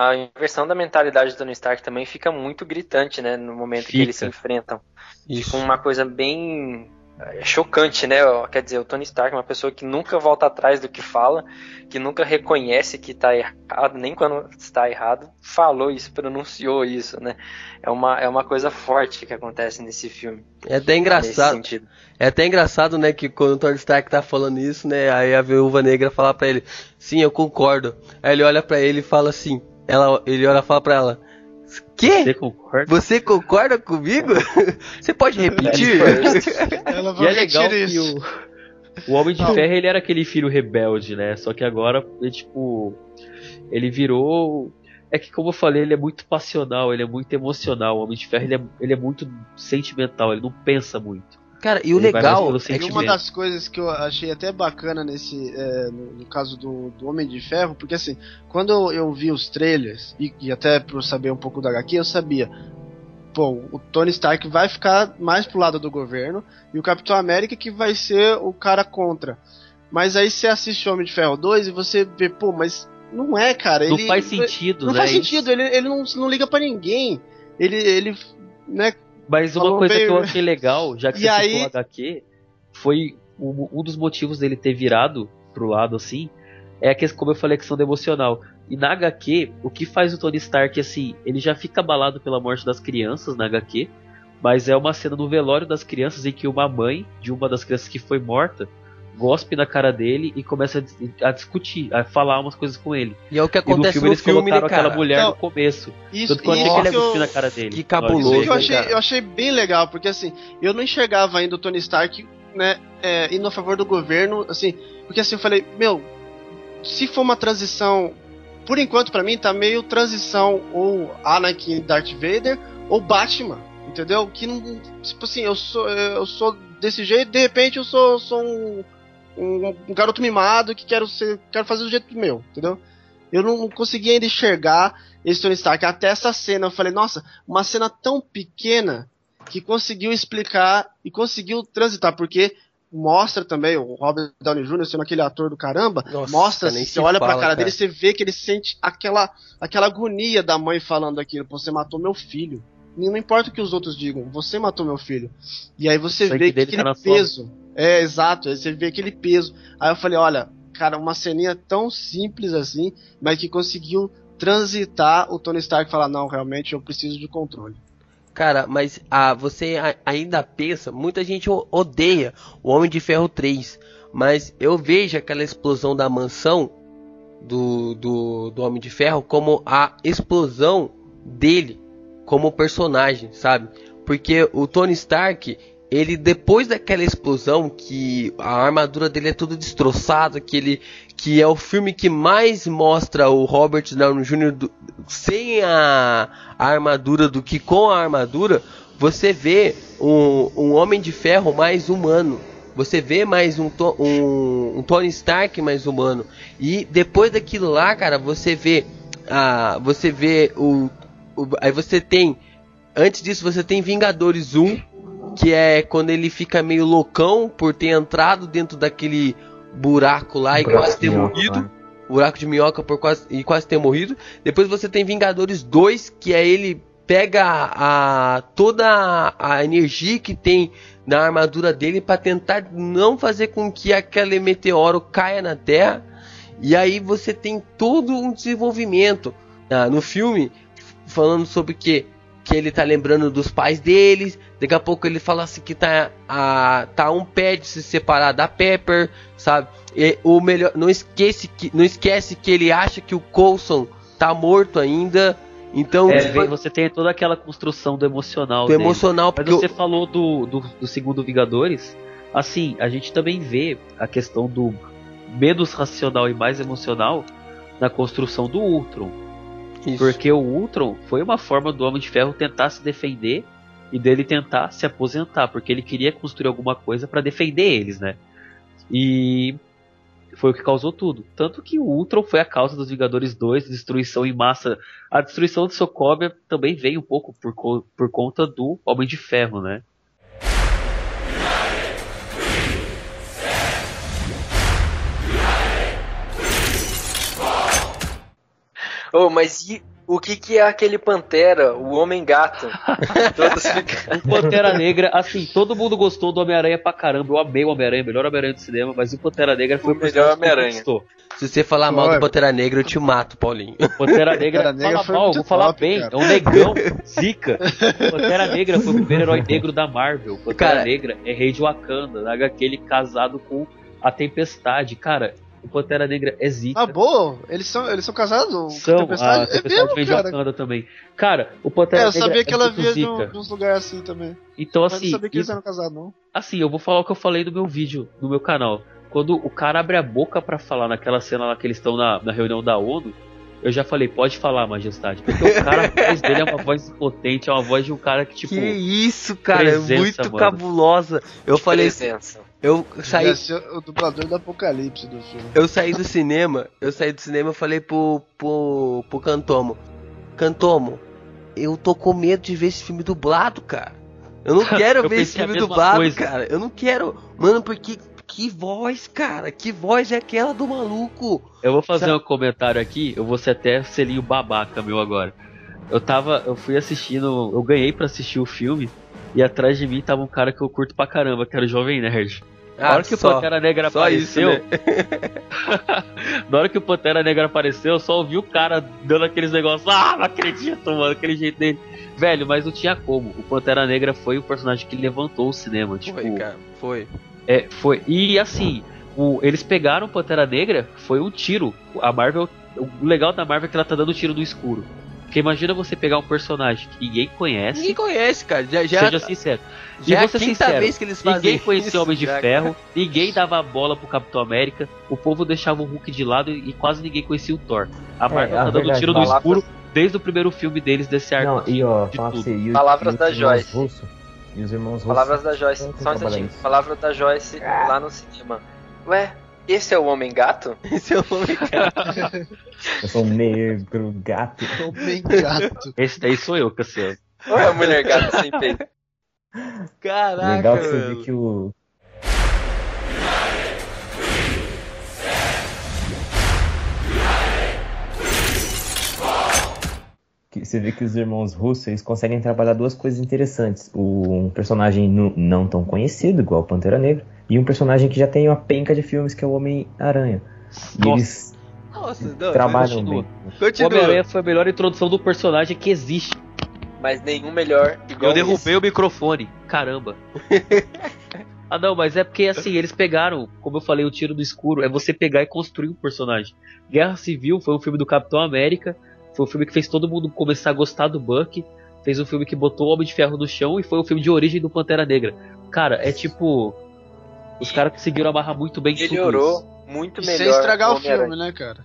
A inversão da mentalidade do Tony Stark também fica muito gritante, né? No momento que Fica. eles se enfrentam. Isso. Fica uma coisa bem é, chocante, né? Quer dizer, o Tony Stark é uma pessoa que nunca volta atrás do que fala, que nunca reconhece que tá errado, nem quando está errado, falou isso, pronunciou isso, né? É uma, é uma coisa forte que acontece nesse filme. É até Nesse engraçado. sentido. É até engraçado, né, que quando o Tony Stark tá falando isso, né, aí a Viúva Negra fala pra ele, sim, eu concordo. Aí ele olha pra ele e fala assim, ela, ele olha e fala pra ela, Você que? concorda? Você concorda comigo? Você pode repetir? Ela E é vai legal repetir que isso. o, o Homem de Não. Ferro ele era aquele filho rebelde, né? Só que agora, ele, tipo, ele virou. É que, como eu falei, ele é muito passional, ele é muito emocional. O Homem de Ferro ele é, ele é muito sentimental, ele não pensa muito. Cara, e o Ele legal é E que uma das coisas que eu achei até bacana nesse é, no, no caso do, do Homem de Ferro, porque assim, quando eu, eu vi os trailers, e, e até pra eu saber um pouco da HQ, eu sabia, pô, o Tony Stark vai ficar mais pro lado do governo, e o Capitão América que vai ser o cara contra. Mas aí você assiste o Homem de Ferro 2 e você vê, pô, mas não é, cara. não ele, faz sentido, Não né? faz Isso- sentido, ele, ele não, não liga pra ninguém. Ele, ele, né, Mas uma Falou coisa bem, que eu achei legal, já que E você aí- citou o HQ, foi um, dos motivos dele ter virado pro lado assim, é a questão, como eu falei, a questão do emocional. E na HQ, o que faz o Tony Stark, assim, ele já fica abalado pela morte das crianças na HQ, mas é uma cena no velório das crianças em que uma mãe de uma das crianças que foi morta gospe na cara dele e começa a, a discutir, a falar umas coisas com ele. E é o que E no acontece filme no eles filme, colocaram né, aquela mulher Então, no começo. Isso, Tanto que eu achei isso que ele eu- na cara dele. que cabuloso. Isso que eu né, achei, cara? eu achei bem legal, porque assim, eu não enxergava ainda o Tony Stark, né, é, indo a favor do governo, assim, porque assim, eu falei, meu, se for uma transição, por enquanto pra mim tá meio transição ou Anakin Darth Vader ou Batman, entendeu? Que não, tipo assim, eu sou, eu sou desse jeito, de repente eu sou, sou um, um, um garoto mimado que quero ser, quero fazer do jeito meu, entendeu? Eu não consegui ainda enxergar esse Tony Stark. Até essa cena, eu falei, nossa, uma cena tão pequena que conseguiu explicar e conseguiu transitar, porque mostra também o Robert Downey Jr. sendo aquele ator do caramba, Nossa, mostra, você se olha pra fala, cara, cara. dele, você vê que ele sente aquela, aquela agonia da mãe falando aquilo, "Pô, você matou meu filho. E não importa o que os outros digam, você matou meu filho. E aí você vê que tá aquele na sua peso. É, exato, aí você vê aquele peso. Aí eu falei, olha, cara, uma ceninha tão simples assim, mas que conseguiu transitar o Tony Stark e falar, não, realmente eu preciso de controle. Cara, mas ah, você ainda pensa, muita gente odeia o Homem de Ferro 3, mas eu vejo aquela explosão da mansão do, do, do Homem de Ferro como a explosão dele como personagem, sabe? Porque o Tony Stark, ele depois daquela explosão que a armadura dele é tudo destroçada, que ele que é o filme que mais mostra o Robert Downey Jr. do- sem a, a armadura do que com a armadura, você vê um, um Homem de Ferro mais humano. Você vê mais um, um, um Tony Stark mais humano. E depois daquilo lá, cara, você vê. Ah, você vê o, o- Aí você tem. Antes disso, você tem Vingadores 1. Que é quando ele fica meio loucão por ter entrado dentro daquele buraco lá e quase ter minhoca morrido lá. buraco de minhoca por quase, e quase ter morrido. Depois você tem Vingadores 2, que é ele pega a, toda a, a energia que tem na armadura dele para tentar não fazer com que aquele meteoro caia na Terra. E aí você tem todo um desenvolvimento ah, no filme falando sobre que que ele tá lembrando dos pais deles. Daqui a pouco ele fala assim que tá a tá um pé de se separar da Pepper, sabe? E o melhor, não esquece que não esquece que ele acha que o Coulson tá morto ainda. Então, É, tipo, você tem toda aquela construção do emocional. do dele. emocional Mas porque você eu- falou do, do, do segundo Vingadores. Assim, a gente também vê a questão do menos racional e mais emocional na construção do Ultron. Isso. Porque o Ultron foi uma forma do Homem de Ferro tentar se defender e dele tentar se aposentar, porque ele queria construir alguma coisa para defender eles, né? E foi o que causou tudo. Tanto que o Ultron foi a causa dos Vingadores 2, destruição em massa. A destruição de Sokovia também veio um pouco por, por conta do Homem de Ferro, né? Oh, mas e o que, que é aquele Pantera, o Homem-Gato? Ficam. O Pantera Negra, assim, todo mundo gostou do Homem-Aranha pra caramba. Eu amei o Homem-Aranha, melhor Homem-Aranha do cinema, mas o Pantera Negra foi O melhor Homem-Aranha. se você falar mal do Pantera Negra, eu te mato, Paulinho. Pantera Negra, Pantera Negra fala foi mal, vou falar top, bem, cara. é um negão, zica. Pantera Negra foi o primeiro herói negro da Marvel. Pantera Cara. Negra é rei de Wakanda, na HQ ele casado com a Tempestade. Cara, o Pantera Negra é zica. Ah, boa, eles são, eles são casados? São, a Tempestade? É Tempestade mesmo, vem de cara? Wakanda também. Cara, o Pantera É, eu Negra sabia que é ela muito via de, um- de uns lugares assim também. Então, Mas assim, não sabia que eles isso- eram casados, não. Assim, eu vou falar o que eu falei no meu vídeo, no meu canal. Quando o cara abre a boca pra falar naquela cena lá que eles estão na, na reunião da ONU, eu já falei, pode falar, majestade. Porque o cara, a voz dele é uma voz potente, é uma voz de um cara que, tipo. que isso, cara, é presença, muito mano. cabulosa. Eu falei, Presença. Eu saí, Ia ser o dublador do apocalipse do filme. eu saí do cinema, eu saí do cinema, eu falei pro, pro, pro Cantomo, Cantomo, eu tô com medo de ver esse filme dublado, cara. Eu não quero Eu ver esse filme dublado, coisa. cara. Eu não quero, mano, porque que voz, cara? Que voz é aquela do maluco? Eu vou fazer Sabe- um comentário aqui, eu vou ser até selinho babaca meu agora. Eu tava, eu fui assistindo, eu ganhei pra assistir o filme e atrás de mim tava um cara que eu curto pra caramba, que era o Jovem Nerd. Na hora que o só- Pantera Negra só isso, apareceu, né? na hora que o Pantera Negra apareceu, eu só ouvi o cara dando aqueles negócios, ah, não acredito, mano, aquele jeito dele. Velho, mas não tinha como. O Pantera Negra foi o personagem que levantou o cinema, tipo, Foi, cara, foi. é, foi. E assim, o- eles pegaram o Pantera Negra, foi um tiro. A Marvel. O legal da Marvel é que ela tá dando tiro no escuro. Porque imagina você pegar um personagem que ninguém conhece. Ninguém conhece, cara. Já, já, seja sincero. já é e a vou ser quinta sincero, vez que eles fazem Ninguém conhecia isso, Homem de já, Ferro, ninguém dava bola pro Capitão América, o povo deixava o Hulk de lado e quase ninguém conhecia o Thor. A Marvel a tá dando verdade, tiro no palavras- escuro desde o primeiro filme deles desse arco. Não, e ó, de e, o- Palavras e da Joyce. Russo, e os irmãos russos. Palavras da Joyce. Só um instantinho. isso. Palavra da Joyce lá no cinema. Ué, esse é o Homem Gato? Esse é o homem, cara. Eu sou um negro gato. Homem gato. Esse daí sou eu, Cassiano. Ou é a Mulher Gato sem peito? Caraca, Legal que você vê que o. Que você vê que os irmãos russos eles conseguem trabalhar duas coisas interessantes. O, um personagem não tão conhecido, igual o Pantera Negra, e um personagem que já tem uma penca de filmes, que é o Homem-Aranha. E Nossa, eles Nossa, não, trabalham continua. bem. o Continua. Homem-Aranha foi a melhor introdução do personagem que existe. Mas nenhum melhor igual Eu derrubei esse. o microfone. Caramba. ah, não, mas é porque assim, eles pegaram, como eu falei, o tiro do escuro, é você pegar e construir um personagem. Guerra Civil foi um filme do Capitão América, foi um filme que fez todo mundo começar a gostar do Buck, fez um filme que botou o Homem de Ferro no chão e foi um filme de origem do Pantera Negra. Cara, é tipo. Os caras conseguiram amarrar muito bem tudo Melhorou isso. muito E melhor. sem estragar o filme, né, cara?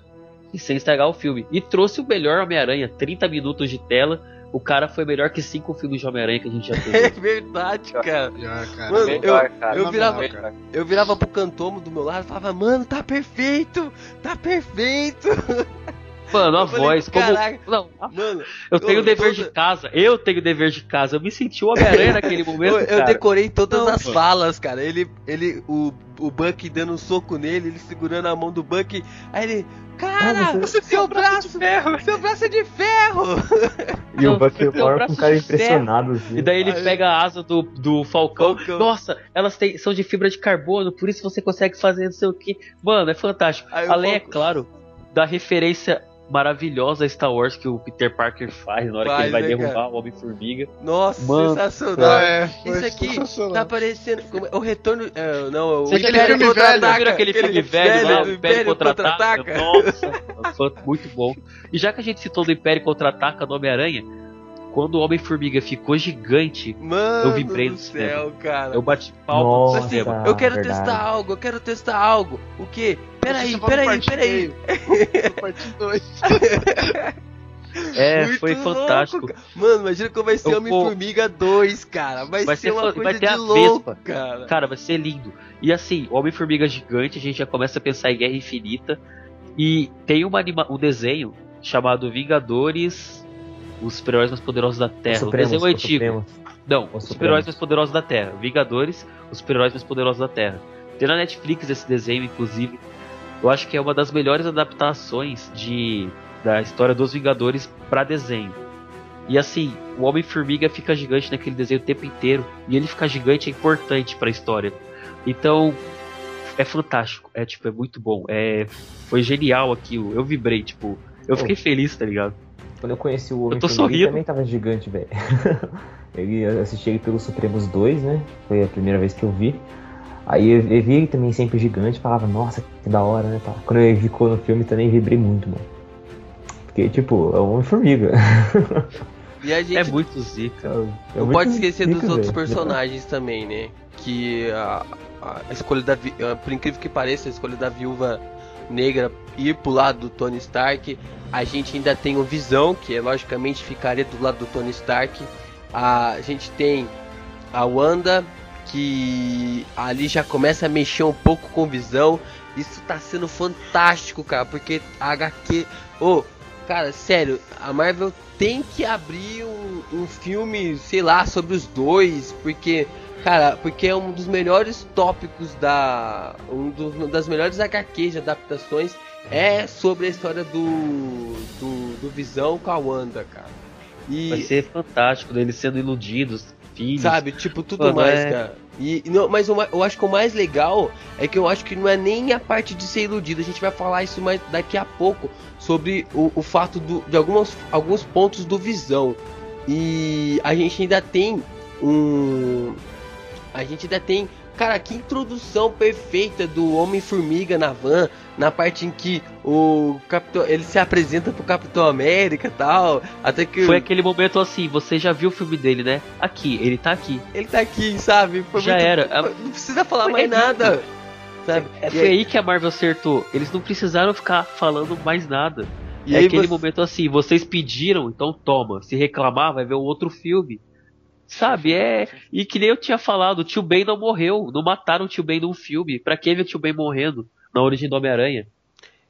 E sem estragar o filme. E trouxe o melhor Homem-Aranha, 30 minutos de tela. O cara foi melhor que cinco filmes de Homem-Aranha que a gente já É teve. verdade, cara. Já, cara. Mano, Melhor, cara. eu virava- Melhor. Eu virava pro cantomo do meu lado e falava, mano, tá perfeito, tá perfeito. Mano, a Eu falei, voz, como. "Caraca." Não, a Mano, Eu tenho Ô, dever toda- de casa, eu tenho dever de casa. Eu me senti o Homem-Aranha naquele momento. eu, eu cara. decorei todas Não, as mano. falas, cara. Ele, ele, o, o Buck dando um soco nele, ele segurando a mão do Buck. Aí ele, cara, Ah, você- seu braço, seu braço é de ferro. E o Bucky um braço com um cara ferro. impressionado. Assim. E daí ele Aí- pega a asa do, do Falcão. Falcão. Nossa, elas têm, são de fibra de carbono, por isso você consegue fazer não sei o que. Mano, é fantástico. Aí o Além, é Falcão- claro, da referência maravilhosa a Star Wars que o Peter Parker faz na hora que Faz, ele vai né, derrubar cara? o Homem-Formiga. Nossa, Mano. sensacional. É, Isso aqui sensacional. tá parecendo. como é? O retorno. é, não, o Você aquele Império filme velho, Vira aquele filme velho, lá, o Império Contra-Ataca. Nossa, foi muito bom. E já que a gente citou do Império Contra-Ataca no Homem-Aranha, quando o Homem-Formiga ficou gigante, Mano Eu vibrei do no céu, cara. eu bati palma no cinema. Eu quero verdade. testar algo, eu quero testar algo. O quê? Peraí, peraí, peraí. Parte 2. É, Muito foi louco, fantástico. cara. Mano, imagina como vai ser Eu Homem-Formiga 2, cara. Vai, Vai ser ser uma coisa vai ter de a louco, Vespa. cara. Cara, vai ser lindo. E assim, Homem-Formiga gigante, a gente já começa a pensar em Guerra Infinita. E tem uma anima um desenho chamado Vingadores, os super-heróis mais poderosos da Terra. Supremos, o desenho os antigo. Supremos. Não, Os os super-heróis mais poderosos da Terra. Vingadores, os super-heróis mais poderosos da Terra. Tem na Netflix esse desenho, inclusive. Eu acho que é uma das melhores adaptações de da história dos Vingadores pra desenho. E assim, o Homem-Formiga fica gigante naquele desenho o tempo inteiro. E ele ficar gigante é importante pra história. Então, é fantástico. É tipo, é muito bom. É, foi genial aquilo. Eu vibrei, tipo, eu fiquei feliz, tá ligado? Quando eu conheci o Eu tô Homem-Formiga, sorrindo. ele também tava gigante, velho. Ele- eu assisti ele pelo Supremos 2, né? Foi a primeira vez que eu vi. Aí eu, eu vi ele também sempre gigante, falava, nossa, que da hora, né? Quando ele ficou no filme também vibrei muito, mano. Porque, tipo, é o Homem-Formiga. E a gente É muito zica. É não muito pode esquecer dos zica, outros velho. personagens também, né? Que a, a escolha da. vi- Por incrível que pareça, a escolha da viúva negra ir pro lado do Tony Stark. A gente ainda tem o Visão, que é, logicamente ficaria do lado do Tony Stark. A gente tem a Wanda, que ali já começa a mexer um pouco com visão. Isso tá sendo fantástico, cara, porque a HQ. Ô, cara, sério, a Marvel tem que abrir um, um filme, sei lá, sobre os dois, porque. Cara, porque é um dos melhores tópicos da. Um dos, uma das melhores HQs de adaptações é sobre a história do. do, do Visão com a Wanda, cara. E. Vai ser fantástico, eles sendo iludidos. filhos. Sabe, tipo, tudo Mano, mais, é- cara. E, não, mas ma- eu acho que o mais legal é que eu acho que não é nem a parte de ser iludido. A gente vai falar isso mais daqui a pouco sobre o, o fato do- de algumas, alguns pontos do Visão. E a gente ainda tem um. A gente ainda tem. Cara, que introdução perfeita do Homem-Formiga na van, na parte em que o Capitão. Ele se apresenta pro Capitão América e tal. Até que Foi aquele momento assim, você já viu o filme dele, né? Aqui, ele tá aqui. ele tá aqui, sabe? Foi Já muito- era. Não precisa falar Foi- mais é nada. Sabe? É, foi aí que a Marvel acertou. Eles não precisaram ficar falando mais nada. E é aí aquele você- momento assim, vocês pediram, então toma. Se reclamar, vai ver um outro filme. Sabe, é. E que nem eu tinha falado, o tio Ben não morreu. Não mataram o tio Ben num filme. Pra que ver o tio Ben morrendo na origem do Homem-Aranha?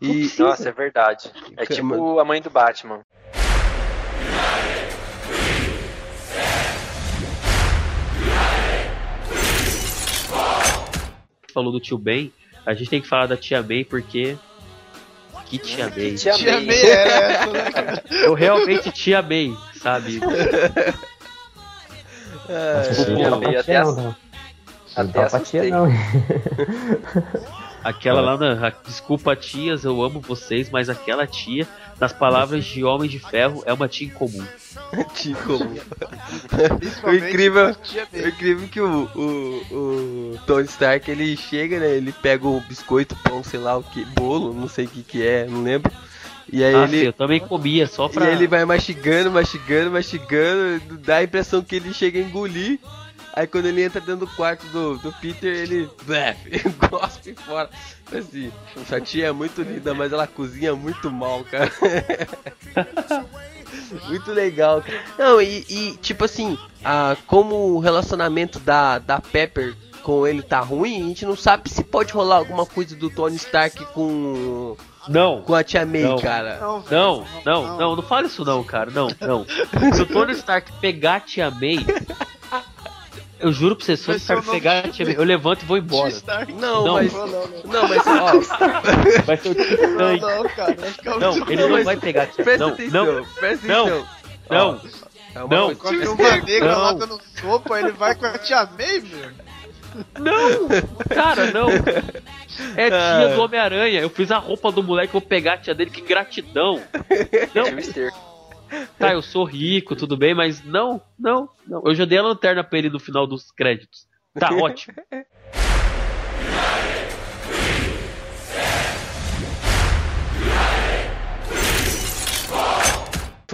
E, Nossa, é verdade. É tipo a mãe do Batman. Falou do tio Ben, a gente tem que falar da tia May porque. Que tia May. Tia Tia May. May era essa, né, cara? Eu realmente te amei, sabe? Tia não May, tava até tia, não, não. Não Até assustei. tia, não. Aquela lá na. Desculpa, tias, eu amo vocês, mas aquela tia, nas palavras de Homem de Ferro, é uma tia incomum. Tico. Principalmente incrível- a Tia É May. incrível que o, o, o Tony Stark ele chega, né? Ele pega o biscoito, pão, sei lá o que, bolo, não sei o que que é, não lembro. E aí Ah, ele. eu também comia, só E pra. aí ele vai mastigando, mastigando, mastigando, dá a impressão que ele chega a engolir. Aí quando ele entra dentro do quarto do, do Peter, ele blef, gospe fora. Assim, essa tia é muito linda, mas ela cozinha muito mal, cara. muito legal, cara. Não, e, e, tipo assim, ah, como o relacionamento da, da Pepper com ele tá ruim, a gente não sabe se pode rolar alguma coisa do Tony Stark com, Não, com a tia May, Não. cara. Não, velho, não, não, não, não fala isso não, cara. Não, não. Se o Tony Stark pegar a tia May. Eu juro pra você, se o Stark pegar a tia May, eu levanto e vou embora. Stark. Não, Não. mas. Não, não, não. Não, mas ó. Vai ser o Tio Não, não, cara, vai ficar Não, ele Não, não vai pegar a tia Presta Não, atenção, não, presta não, atenção. não. É uma Não. coisa- Quando uma negra Não. lá dando sopa, ele vai com a tia May, meu. Não! Cara, não! É Ah. tia do Homem-Aranha. Eu fiz a roupa do moleque, vou pegar a tia dele, que gratidão! Não, Esterco. tá, eu sou rico, tudo bem, mas não, não, não. Eu já dei a lanterna pra ele no final dos créditos. Tá ótimo.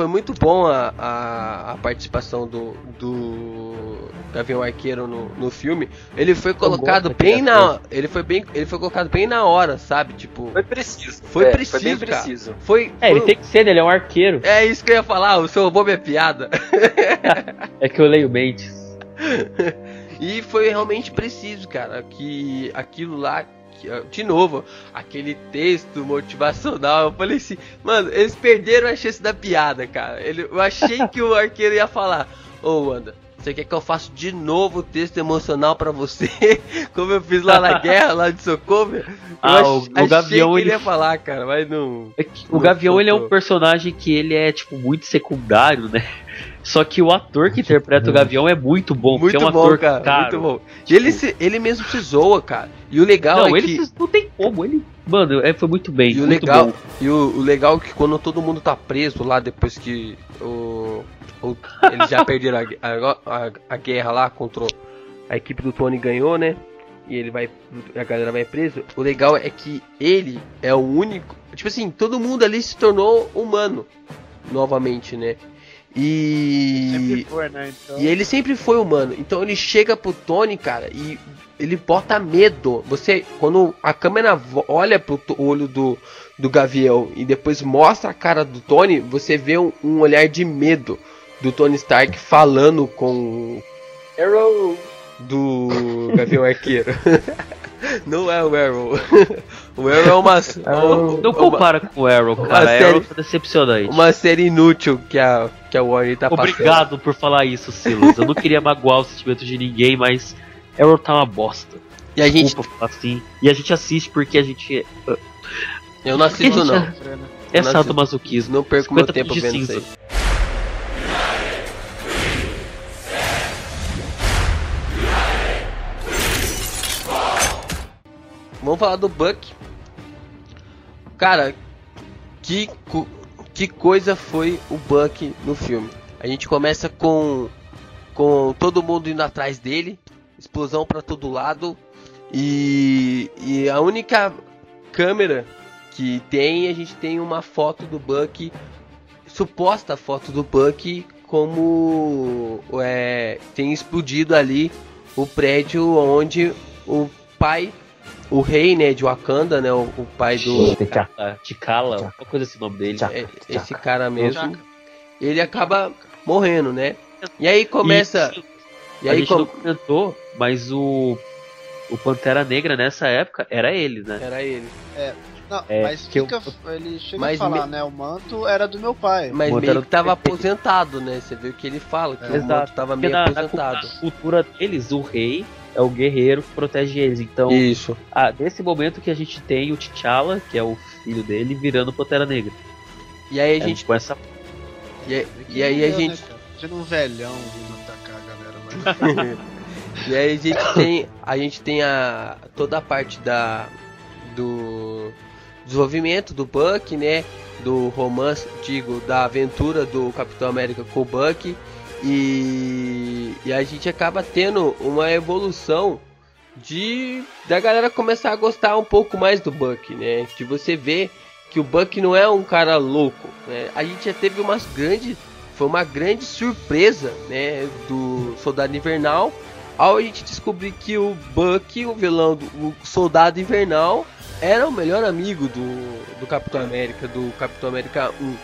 Foi muito bom a, a, a participação do, do Gavião Arqueiro no, no filme. Ele foi colocado gosto bem na. Ele foi bem. Ele foi colocado bem na hora, sabe? Tipo. Foi preciso. Foi É, preciso, Foi bem cara. preciso. Foi. É, ele foi- tem que ser? Ele é um arqueiro. É isso que eu ia falar, o seu roubou minha piada. É que eu leio mentes. E foi realmente preciso, cara, que aquilo lá, de novo, aquele texto motivacional, eu falei assim, mano, eles perderam a chance da piada, cara. Ele, eu achei que o arqueiro ia falar, ô Wanda, você quer que eu faça de novo o texto emocional pra você, como eu fiz lá na guerra, lá de Sokovia? Eu Ah, o- o achei Gavião, que ele ele- ia falar, cara, mas não... É que o Não Gavião, ele é um personagem que ele é, tipo, muito secundário, né? Só que o ator que interpreta o Gavião é muito bom, porque Muito é um bom, ator cara, caro. muito bom. E ele, se, ele mesmo se zoa, cara. E o legal Não, é ele que... não tem como, ele. Mano, é, foi muito bem. E o muito legal, bom. e o, o legal é que quando todo mundo tá preso lá depois que o, o- eles já perderam a, a, a- guerra lá contra o- a equipe do Tony ganhou, né? E ele vai a galera vai preso. O legal é que ele é o único, tipo assim, todo mundo ali se tornou humano novamente, né? E foi, né? Então, e ele sempre foi humano. Então ele chega pro Tony, cara, e ele bota medo. Você, quando a câmera olha pro olho do, do Gavião e depois mostra a cara do Tony, você vê um, um olhar de medo do Tony Stark falando com Arrow! do Gavião Arqueiro. Não é o Arrow. O Arrow é uma, Arrow. Não uma, compara com o Arrow, uma cara. série- Arrow tá decepcionante. uma série inútil que a, que a Warner tá passando. Obrigado por falar isso, Silas. Eu não queria magoar o sentimento de ninguém, mas Arrow tá uma bosta. E a gente. Desculpa falar assim. E a gente assiste porque a gente é, Eu não assisto, não. É Não sadomasoquismo. Não perco meu 50 tempo vendo isso cinza. aí. Vamos falar do Buck. Cara, que, que coisa foi o Buck no filme. A gente começa com, com todo mundo indo atrás dele, explosão pra todo lado. E, e a única câmera que tem, a gente tem uma foto do Buck, suposta foto do Buck, como é, tem explodido ali o prédio onde o pai, o rei né, de Wakanda, né, o, o pai do, T'Challa, uma coisa assim o nome dele. T'Chaka. é, esse cara mesmo, Chaka. ele acaba morrendo, né? E aí começa. E, E a aí gente com- não comentou, mas o, o Pantera Negra nessa época era ele, né? Era ele. Não, É, mas que eu- fica, ele chega Mas a falar, me- né? O manto era do meu pai. Mas meio que tava aposentado, né? Você viu que ele fala que o Exato. manto tava meio na, na aposentado. cultura deles, o rei é o guerreiro que protege eles. Então, Isso. ah, nesse momento que a gente tem o T'Challa, que é o filho dele, virando Pantera Negra. E aí a É, gente. com essa E, aí- e aí a Entendeu, gente. Né, cara? Imagina um velhão vindo atacar a galera lá. E aí a gente tem. A gente tem a. toda a parte da. do desenvolvimento do Buck, né? Do romance, digo, da aventura do Capitão América com o Buck. E, e a gente acaba tendo uma evolução de da galera começar a gostar um pouco mais do Buck, né? De você ver que o Buck não é um cara louco, né? A gente já teve umas grandes foi uma grande surpresa, né, do Soldado Invernal, ao a gente descobrir que o Buck, o vilão do o Soldado Invernal, era o melhor amigo do, do Capitão América, do Capitão América 1.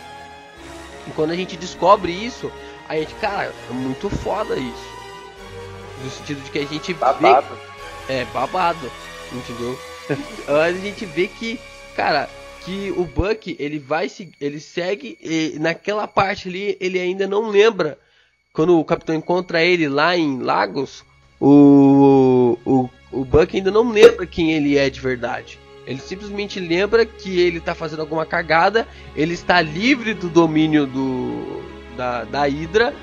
E quando a gente descobre isso, a gente, cara, é muito foda isso. No sentido de que a gente vê Babado. é, babado, entendeu? a gente vê que, cara, que o Buck, ele vai se ele segue e naquela parte ali, ele ainda não lembra quando o capitão encontra ele lá em Lagos, o o, o Buck ainda não lembra quem ele é de verdade. Ele simplesmente lembra que ele tá fazendo alguma cagada, ele está livre do domínio do da, da Hydra,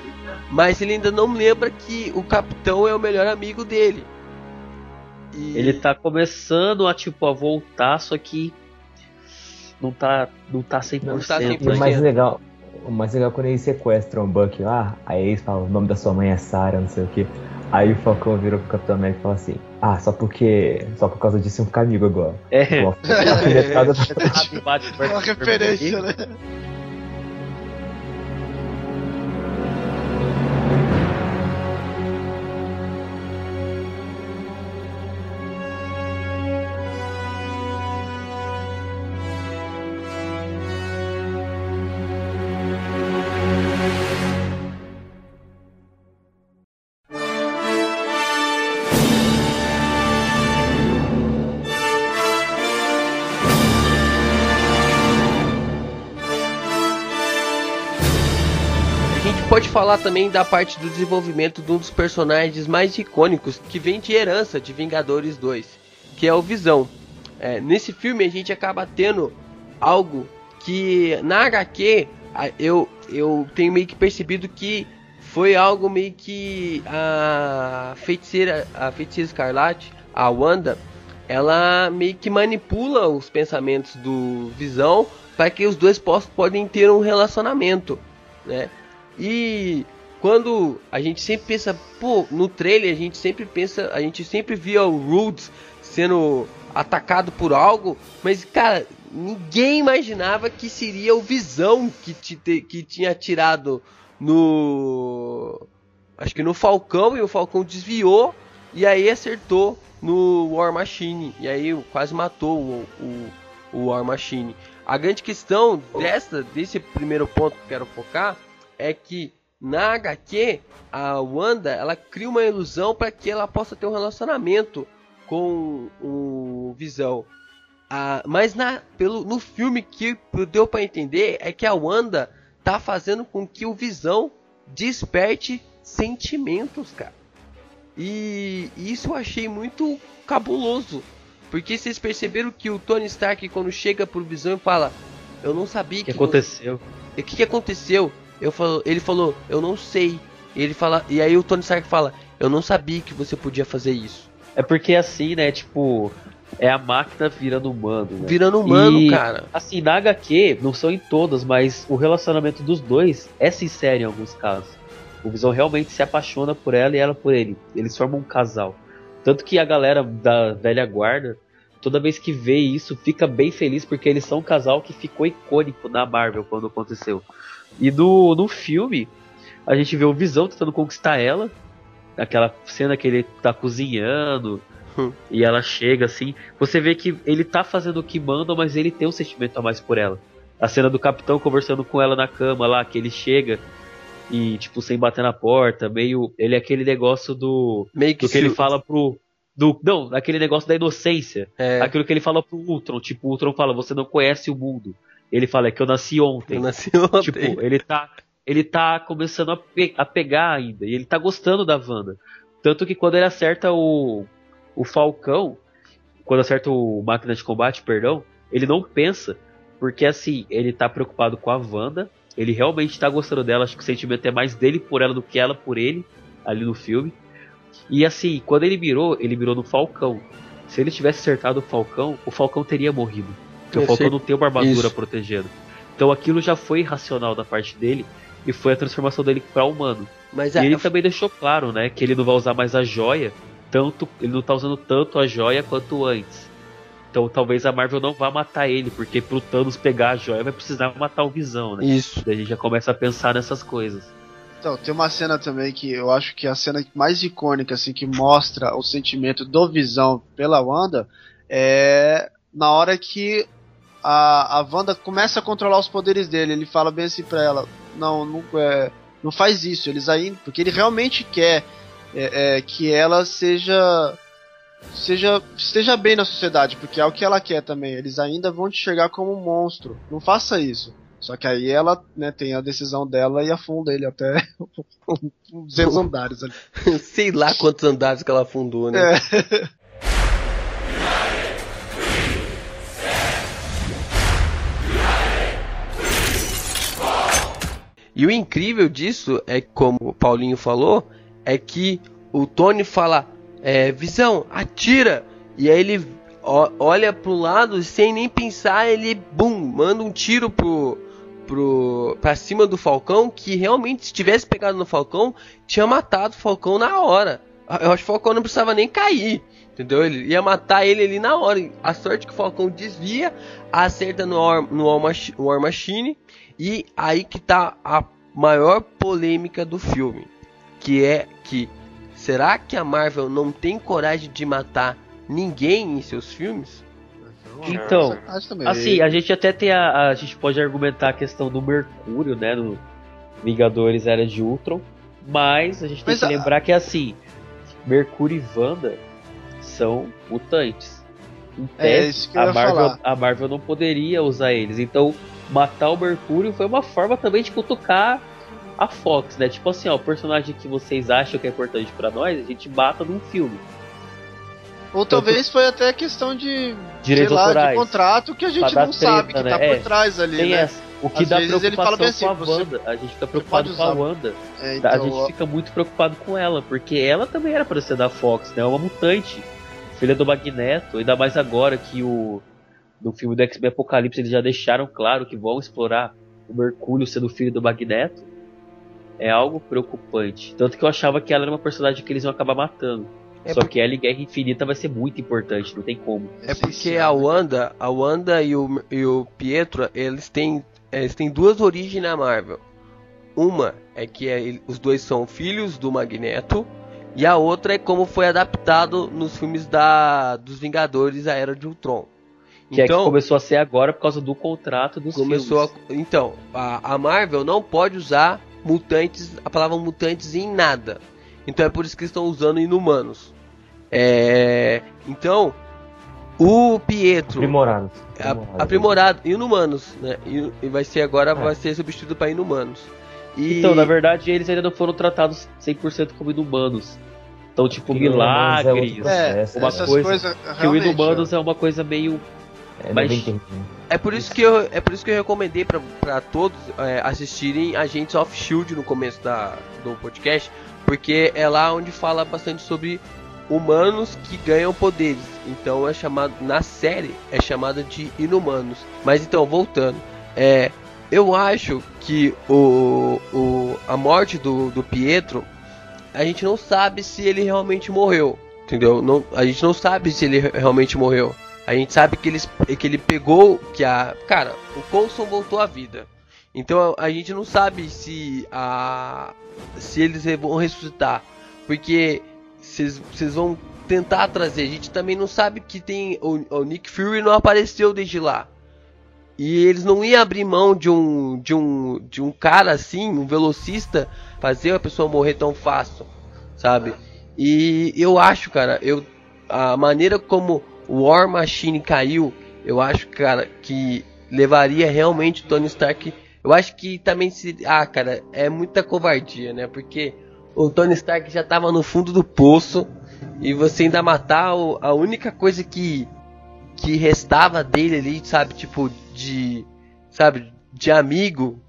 mas ele ainda não lembra que o capitão é o melhor amigo dele. E- Ele tá começando a tipo a voltar, só que não tá não tá 100%. Não tá E o 100%. mais legal, o mais legal é quando eles sequestram o Buck lá, aí eles falam o nome da sua mãe é Sarah, não sei o que. Aí o Falcão virou pro Capitão América e fala assim, ah, só porque. Só por causa disso eu ficar amigo agora. É, Uma do- É uma referência, né? Pode falar também da parte do desenvolvimento de um dos personagens mais icônicos que vem de herança de Vingadores 2, que é o Visão. É, nesse filme a gente acaba tendo algo que na HQ eu, eu tenho meio que percebido que foi algo meio que a feiticeira, a feiticeira escarlate, a Wanda, ela meio que manipula os pensamentos do Visão para que os dois possam podem ter um relacionamento, né? E quando a gente sempre pensa, pô, no trailer a gente sempre pensa, a gente sempre via o Rhodes sendo atacado por algo, mas cara, ninguém imaginava que seria o Visão que, te- que tinha atirado no acho que no Falcão e o Falcão desviou e aí acertou no War Machine e aí quase matou o, o, o War Machine. A grande questão dessa desse primeiro ponto que quero focar é que na HQ a Wanda ela cria uma ilusão para que ela possa ter um relacionamento com o Visão. Ah, mas na, pelo, no filme que deu para entender é que a Wanda tá fazendo com que o Visão desperte sentimentos, cara. E isso eu achei muito cabuloso. Porque vocês perceberam que o Tony Stark, quando chega pro Visão e fala: Eu não sabia O que que aconteceu? o que, que aconteceu? Eu falo, ele falou, eu não sei. E ele fala, e aí o Tony Stark fala, eu não sabia que você podia fazer isso. É porque assim, né, tipo, é a máquina virando humano, né? Virando humano, E- cara. Assim, na HQ, não são em todas, mas o relacionamento dos dois é sincero em alguns casos. O Visão realmente se apaixona por ela e ela por ele. Eles formam um casal. Tanto que a galera da velha guarda, toda vez que vê isso, fica bem feliz porque eles são um casal que ficou icônico na Marvel quando aconteceu. E no, no filme, a gente vê o Visão tentando conquistar ela. Aquela cena que ele tá cozinhando. Hum. E ela chega assim. Você vê que ele tá fazendo o que manda, mas ele tem um sentimento a mais por ela. A cena do capitão conversando com ela na cama lá, que ele chega e, tipo, sem bater na porta, meio. Ele é aquele negócio do. Meio que, Do que ele fala pro. Do, não, aquele negócio da inocência. É, Aquilo que ele fala pro Ultron. Tipo, o Ultron fala, você não conhece o mundo. Ele fala, é que eu nasci ontem. eu nasci ontem. Tipo, ele tá, ele tá começando a, pe- a pegar ainda. E ele tá gostando da Wanda. Tanto que quando ele acerta o, o Falcão, quando acerta o Máquina de Combate, perdão, ele não pensa. Porque assim, ele tá preocupado com a Wanda. Ele realmente tá gostando dela. Acho que o sentimento é mais dele por ela do que ela por ele, ali no filme. E assim, quando ele mirou, ele mirou no Falcão. Se ele tivesse acertado o Falcão, o Falcão teria morrido. Porque o Eu Falcão não tem uma armadura Isso. protegendo. Então aquilo já foi irracional da parte dele e foi a transformação dele pra humano. Mas E a- ele também deixou claro, né, que ele não vai usar mais a joia, tanto ele não tá usando tanto a joia quanto antes. Então talvez a Marvel não vá matar ele, porque pro Thanos pegar a joia vai precisar matar o Visão, né? Isso. Daí a gente já começa a pensar nessas coisas. Então, tem uma cena também que eu acho que é a cena mais icônica, assim, que mostra o sentimento do Visão pela Wanda, é na hora que a, a Wanda começa a controlar os poderes dele. Ele fala bem assim pra ela, não, não, é, não faz isso, eles ainda. Porque ele realmente quer é, é, que ela seja. Seja, esteja bem na sociedade, porque é o que ela quer também. Eles ainda vão te enxergar como um monstro. Não faça isso. Só que aí ela né, tem a decisão dela e afunda ele até 200 andares ali. Sei lá quantos andares que ela fundou, né? É. E o incrível disso é como o Paulinho falou, é que o Tony fala, é, Visão, atira! E aí ele olha pro lado sem nem pensar, ele, bum, manda um tiro pro, pro, pra cima do Falcão, que realmente, se tivesse pegado no Falcão, tinha matado o Falcão na hora. Eu acho que o Falcão não precisava nem cair. Entendeu? Ele ia matar ele ali na hora. A sorte que o Falcão desvia, acerta no War, no War Machine. E aí que tá a maior polêmica do filme. Que é que será que a Marvel não tem coragem de matar ninguém em seus filmes? Então. Assim, a gente até tem a, a gente pode argumentar a questão do Mercúrio, né, no Vingadores Era de Ultron, mas a gente tem Mas que a- lembrar que assim, Mercúrio e Wanda são mutantes. Em É, tese, isso que eu a Marvel, falar. a Marvel não poderia usar eles. Então, matar o Mercúrio foi uma forma também de cutucar a Fox, né? Tipo assim, ó, o personagem que vocês acham que é importante pra nós, a gente mata num filme. Ou talvez foi até questão de, Direitos sei lá, autorais. de contrato que a gente não sabe treta, que tá né? por É, trás ali, Tem né? essa. O que Às dá vezes ele fala bem assim, com a você- Wanda. A gente fica preocupado com a. Wanda. É, a então, gente ó, fica muito preocupado com ela, porque ela também era para ser da Fox, né? É uma mutante, filha do Magneto, ainda mais agora que o no filme do X-Men Apocalipse eles já deixaram claro que vão explorar o Mercúrio sendo filho do Magneto. É algo preocupante. Tanto que eu achava que ela era uma personagem que eles iam acabar matando. É Só porque- que ela em Guerra Infinita vai ser muito importante, não tem como. É porque a essencial, né? Wanda, a Wanda e o, e o Pietro, eles têm, eles têm duas origens na Marvel. Uma é que é- os dois são filhos do Magneto, e a outra é como foi adaptado nos filmes da, dos Vingadores, a Era de Ultron. Que é que começou a ser agora por causa do contrato dos começou filmes. a, então a, a Marvel não pode usar mutantes a palavra mutantes em nada então é por isso que eles estão usando inumanos é, então o Pietro Aprimorados. aprimorado inumanos né e, e vai ser agora É. vai ser substituído para inumanos e Então, na verdade, eles ainda não foram tratados 100% como inumanos. Então, tipo, é milagres. É, processo, uma essas coisa coisas que o Inumanos é uma coisa meio. É, mas- é por isso que eu é por isso que eu recomendei para todos é, assistirem Agents of Shield no começo da, do podcast porque é lá onde fala bastante sobre humanos que ganham poderes. Então é chamado na série é chamada de inumanos. Mas então voltando, é eu acho que o, o a morte do, do Pietro a gente não sabe se ele realmente morreu, entendeu? Não, a gente não sabe se ele realmente morreu. A gente sabe que ele, que ele pegou que a cara o Coulson voltou à vida. Então a gente não sabe se a se eles vão ressuscitar, porque vocês vão tentar trazer. A gente também não sabe que tem o, o, Nick Fury não apareceu desde lá. E eles não iam abrir mão de um de um de um cara assim, um velocista, fazer a pessoa morrer tão fácil, sabe? E eu acho, cara, eu a maneira como o War Machine caiu, eu acho, cara, que levaria realmente o Tony Stark. Eu acho que também se ah, cara, é muita covardia, né? Porque o Tony Stark já tava no fundo do poço e você ainda matar o, a única coisa que que restava dele ali, sabe, tipo de sabe, de amigo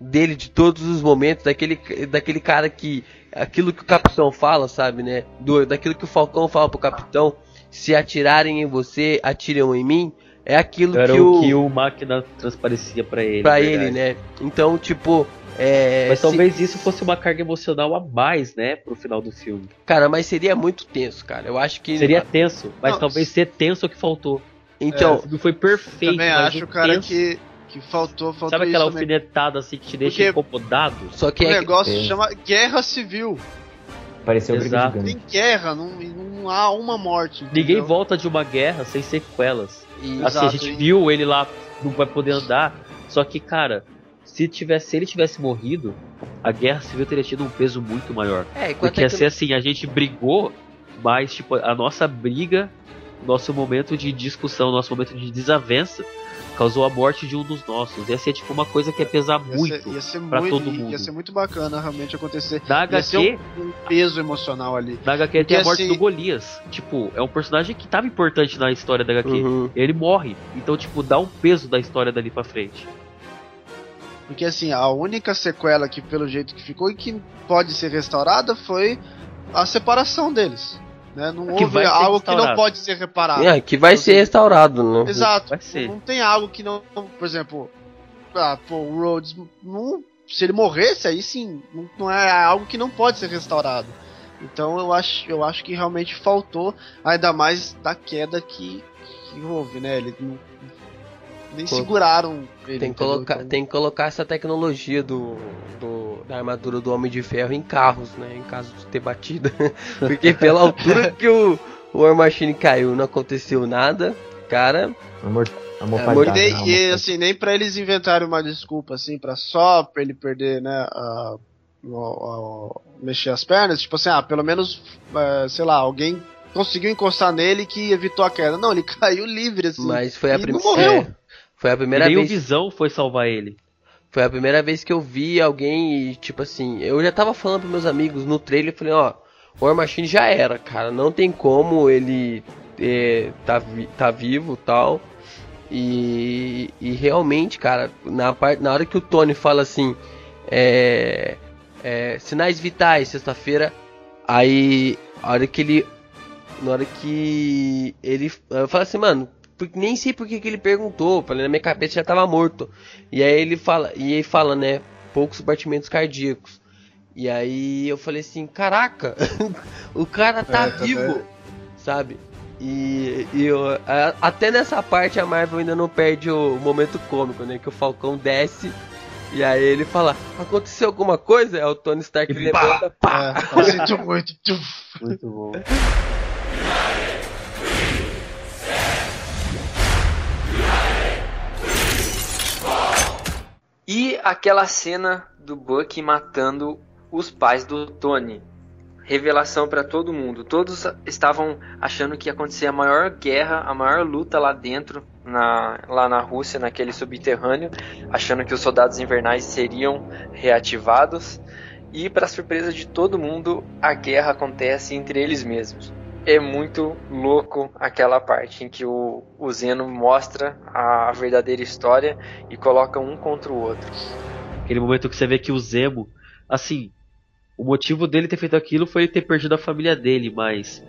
dele de todos os momentos, daquele daquele cara que aquilo que o capitão fala, sabe, né? Do, daquilo que o Falcão fala pro capitão, se atirarem em você, atiram em mim. É aquilo Era que o, o que o máquina transparecia para ele. para ele, né? Então, tipo, é, Mas se- talvez isso fosse uma carga emocional a mais, né, pro final do filme. cara, mas seria muito tenso, cara. Eu acho que Seria tenso, mas Não, talvez ser tenso é o que faltou. então, filme foi perfeito, Também acho, o cara, tenso- que, que faltou, faltou Sabe aquela alfinetada assim que te deixa Porque- incomodado? só que O é negócio É. chama Guerra Civil. Pareceu briga Exato. gigante. Tem guerra, não, não há uma morte. Ninguém entendeu? volta de uma guerra sem sequelas. e- Assim, a Exato, gente e- viu ele lá, não vai poder andar. Só que, cara, se, tivesse, se ele tivesse morrido, a guerra civil teria tido um peso muito maior. é, Porque é ia que- ser assim, a gente brigou, mas tipo, a nossa briga, nosso momento de discussão, nosso momento de desavença, causou a morte de um dos nossos. Ia ser tipo uma coisa que ia pesar Ia muito. ser, ia ser pra muito, todo mundo. Ia ser muito bacana realmente acontecer. Na Ia HQ, um, um peso emocional ali. na HQ tem a morte assim- do Golias. Tipo, é um personagem que tava importante na história da HQ. Uhum. Ele morre. Então, tipo, dá um peso da história dali pra frente. Porque assim, a única sequela que pelo jeito que ficou e que pode ser restaurada foi a separação deles. Né? Não Que houve algo que não pode ser reparado. É, que vai ser restaurado, né? Exato. Vai ser. Não tem algo que não. Por exemplo, ah, pô, o Rhodes. Não, se ele morresse, aí sim, não, não é algo que não pode ser restaurado. Então eu acho, eu acho que realmente faltou, ainda mais da queda que, que houve, né? Ele não- nem seguraram ele. Tem que, colocar, Então, tem que colocar essa tecnologia do, do- da armadura do Homem de Ferro em carros, né? Em caso de ter batida. Porque pela altura que o, o War Machine caiu, não aconteceu nada. Cara, Amor, amor É, falhado, E, nem- né? e, assim, nem pra eles inventarem uma desculpa, assim, pra só pra ele perder, né, a, o- o- mexer as pernas, tipo assim, ah, pelo menos, eh, sei lá, alguém conseguiu encostar nele que evitou a queda. Não, ele caiu livre, assim. mas foi a, prim- não morreu. é, foi a primeira Nem o vez. Visão foi salvar ele. Foi a primeira vez que eu vi alguém e, tipo assim, eu já tava falando pros meus amigos no trailer, eu falei, ó, o War Machine já era, cara, não tem como ele é, tá, tá vivo tal. E, e realmente, cara, na, parte, na hora que o Tony fala assim, é, é, sinais vitais, sexta-feira, aí, a hora que ele, na hora que ele, eu falo assim, mano, nem sei por que que ele perguntou, falei, na minha cabeça já tava morto. E aí ele fala, e ele fala, né, poucos batimentos cardíacos. E aí eu falei assim, caraca, o cara tá É, tá vivo, sabe? E, e eu- a- até nessa parte a Marvel ainda não perde o momento cômico, né? Que o Falcão desce e aí ele fala, aconteceu alguma coisa? É o Tony Stark E levanta, pá! É, eu sinto muito. Muito bom. E aquela cena do Bucky matando os pais do Tony. Revelação pra todo mundo. Todos estavam achando que ia acontecer a maior guerra, a maior luta lá dentro, na, lá na Rússia, naquele subterrâneo, achando que os soldados invernais seriam reativados. E para surpresa de todo mundo, a guerra acontece entre eles mesmos. É muito louco aquela parte em que o, o Zeno mostra a verdadeira história e coloca um contra o outro. Aquele momento que você vê que o Zemo, assim, o motivo dele ter feito aquilo foi ter perdido a família dele, mas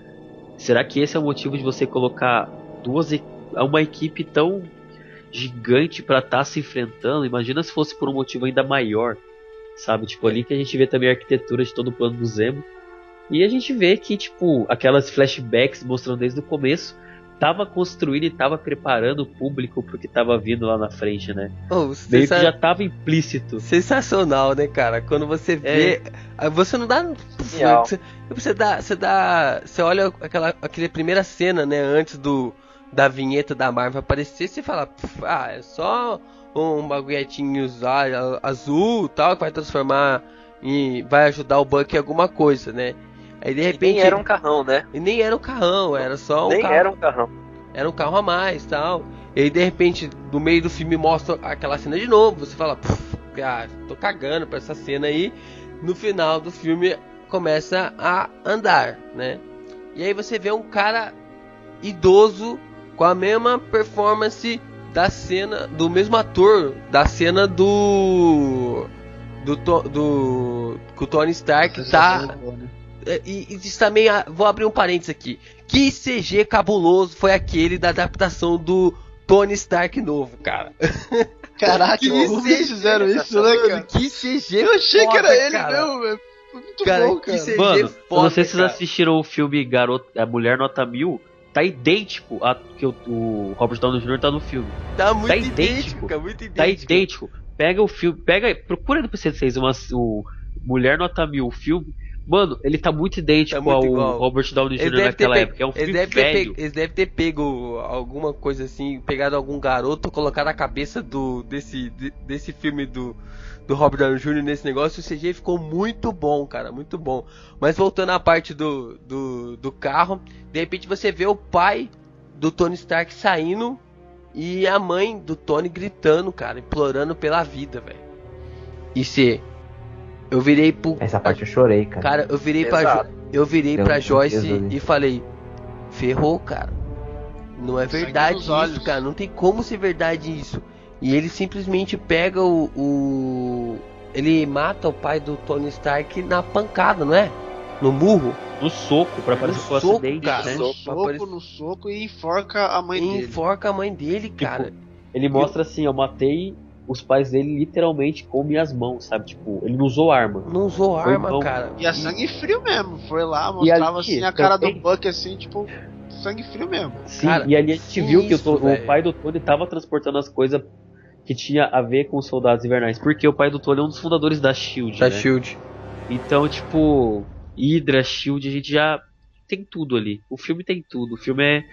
Será que esse é o motivo de você colocar duas uma equipe tão gigante pra estar se enfrentando? Imagina se fosse por um motivo ainda maior, sabe? Tipo ali que a gente vê também a arquitetura de todo o plano do Zemo. E a gente vê que tipo aquelas flashbacks mostrando desde o começo tava construindo e tava preparando o público pro que tava vindo lá na frente, né? Oh, Meio sensa- que já tava implícito. Sensacional, né, cara? Quando você vê. ah, Você não dá. Genial. Você, você dá. Você dá. Você olha aquela, aquela primeira cena, né? Antes do. Da vinheta da Marvel aparecer, você fala, "Pff, ah, é só um baguetinho za- azul tal, que vai transformar e vai ajudar o Buck em alguma coisa, né? Aí de E repente. nem era um carrão, né? e nem era um carrão, era só um nem carro era um carrão. era um carro a mais tal. E aí de repente, no meio do filme mostra aquela cena de novo. Você fala, "Pff, ah, tô cagando pra essa cena aí. No final do filme começa a andar, né? E aí você vê um cara idoso com a mesma performance da cena do mesmo ator da cena do do To- do que o Tony Stark tá é, E, e isso também, ah, vou abrir um parênteses aqui. Que CG cabuloso foi aquele da adaptação do Tony Stark novo, cara. Caraca, Que eles fizeram isso, né, cara? Que CG Eu achei que era foda, ele cara. mesmo, velho. Muito Cara, bom, que cara. CG Mano, foda, não sei se vocês assistiram o filme Garota, a Mulher Nota Mil. Tá idêntico a que o, o Robert Downey Jr. tá no filme. Tá muito tá idêntico, idêntico. cara, muito idêntico. Tá idêntico. Pega o filme, pega, procura no PC6 uma, o Mulher Nota Mil, o filme. Mano, ele tá muito idêntico Tá muito ao igual. Robert Downey Eles Jr. ter naquela época. É um eles filme ter velho. pego- Eles devem ter pego alguma coisa assim, pegado algum garoto, colocado a cabeça do desse, de- desse filme do, do Robert Downey Jr. nesse negócio. O CG ficou muito bom, cara, muito bom. Mas voltando à parte do, do, do carro, de repente você vê o pai do Tony Stark saindo e a mãe do Tony gritando, cara, implorando pela vida, velho. E se eu virei pro Essa parte eu chorei, cara. Cara, eu virei pra Exato. Jo- eu virei pra Joyce e falei: "Ferrou, cara. Não é verdade isso, olhos. cara. Não tem como ser verdade isso." E ele simplesmente pega o, o ele mata o pai do Tony Stark na pancada, não é? No murro. No soco, pra parecer que soco, acidente, cara. né? No Pra soco, aparecer- no soco e enforca a mãe E dele. enforca a mãe dele, cara. Ele mostra assim, eu matei os pais dele literalmente com minhas mãos, sabe? Tipo, ele não usou arma. Não usou arma, bom. cara. E a sangue frio mesmo. Foi lá, mostrava ali, assim a cara também- do Buck assim, tipo, sangue frio mesmo. Sim, Cara, e ali a gente viu que o, o pai do Tony tava transportando as coisas que tinha a ver com os soldados invernais. Porque o pai do Tony é um dos fundadores da SHIELD, Da né? Shield. Então, tipo, Hydra, SHIELD, a gente já tem tudo ali. O filme tem tudo. O filme é,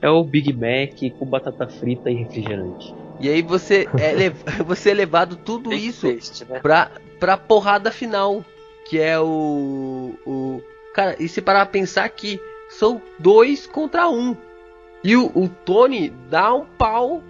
é o Big Mac com batata frita e refrigerante. E aí você é, lev- você é levado tudo Bem isso triste, né? pra, pra porrada final, que é o, o. Cara, e se parar pra pensar que são dois contra um. E o, o Tony dá um pau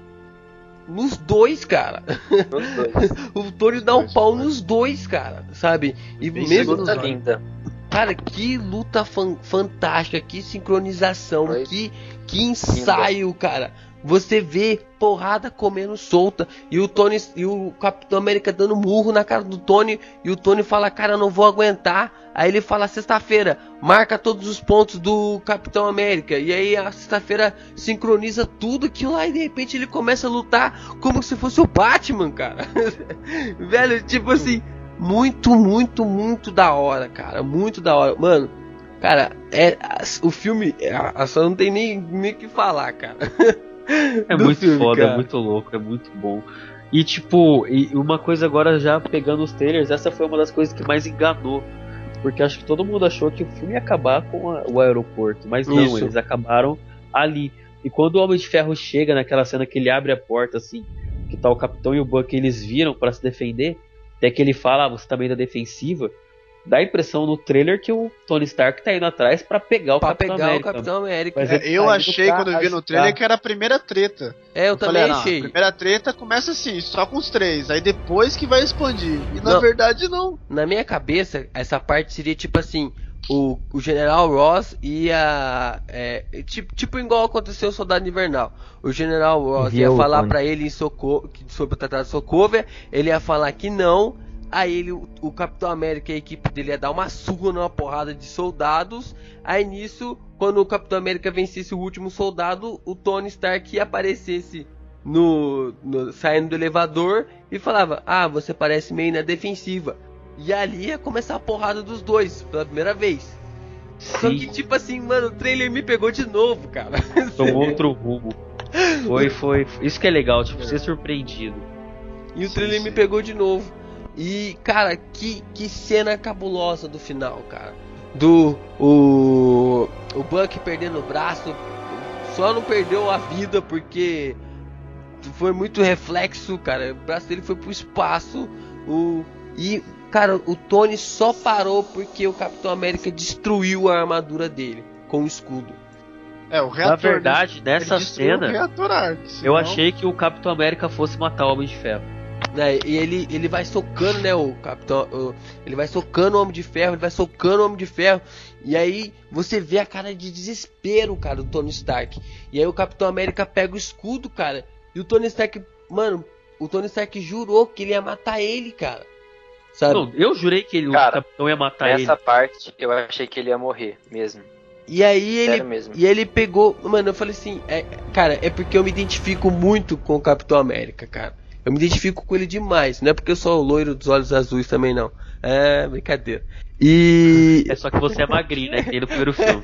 nos dois, cara. Os dois. O Tony dá um pau nos dois, cara, sabe? E Bem mesmo. Luta linda. Cara, que luta fan- fantástica, que sincronização, Foi. que, que ensaio, cara. Você vê porrada comendo solta e o Tony e o Capitão América dando murro na cara do Tony e o Tony fala: "Cara, não vou aguentar". Aí ele fala: "Sexta-feira, marca todos os pontos do Capitão América". E aí a sexta-feira sincroniza tudo aquilo lá e de repente ele começa a lutar como se fosse o Batman, cara. Velho, tipo assim, muito, muito, muito da hora, cara. Muito da hora. Mano, cara, é, o filme. A, só não tem nem o que falar, cara. É muito filme, foda, cara. é muito louco, é muito bom. E tipo, e uma coisa agora já pegando os trailers, essa foi uma das coisas que mais enganou. Porque acho que todo mundo achou que o filme ia acabar com a- o aeroporto, mas não, Isso. eles acabaram ali. E quando o Homem de Ferro chega naquela cena que ele abre a porta assim, que tá o Capitão e o Buck, eles viram pra se defender, até que ele fala, ah, você tá meio da defensiva, dá a impressão no trailer que o Tony Stark tá indo atrás pra pegar o pra Capitão pegar América. o Capitão América. Mas É, eu tá achei quando eu vi no ajudar. trailer que era a primeira treta. É, eu também falei, ah, não, achei. A primeira treta começa assim, só com os três. Aí depois que vai expandir. E na Não. verdade não. Na minha cabeça, essa parte seria tipo assim: o, o General Ross ia. É, tipo, tipo igual aconteceu o Soldado Invernal. O General Ross Envia ia falar pra ele em Soco, sobre o Tratado de Sokovia, ele ia falar que não. Aí ele, o, o Capitão América e a equipe dele ia dar uma surra numa porrada de soldados. Aí nisso, quando o Capitão América vencesse o último soldado, o Tony Stark aparecesse no, no saindo do elevador e falava: "Ah, você parece meio na defensiva". E ali ia começar a porrada dos dois pela primeira vez. Só Sim. que tipo assim, mano, o trailer me pegou de novo, cara. Tomou outro rumo. Foi, foi. Isso que é legal, tipo, ser surpreendido. E o Sim, trailer me sim. pegou de novo. E, cara, que, que cena cabulosa do final, cara. Do. O. O Buck perdendo o braço. Só não perdeu a vida porque. Foi muito reflexo, cara. O braço dele foi pro espaço. O. E, cara, o Tony só parou porque o Capitão América destruiu a armadura dele com o escudo. É, o Na reator. verdade, ele nessa cena, O reator eu achei que o Capitão América fosse matar o Homem de Ferro. Né? E ele, ele vai socando, né, o Capitão, o- ele vai socando o Homem de Ferro, ele vai socando o Homem de Ferro, e aí você vê a cara de desespero, cara, do Tony Stark. E aí o Capitão América pega o escudo, cara, e o Tony Stark, mano, o Tony Stark jurou que ele ia matar ele, cara. Sabe? Não, eu jurei que ele, Cara, o Capitão ia matar Nessa ele. parte, eu achei que ele ia morrer mesmo. E aí ele. E ele pegou. Mano, eu falei assim, é, cara, é porque eu me identifico muito com o Capitão América, cara. Eu me identifico com ele demais. Não é porque eu sou o loiro dos olhos azuis também, não. É, brincadeira. E. É só que você é magrinho, né? Que no primeiro filme.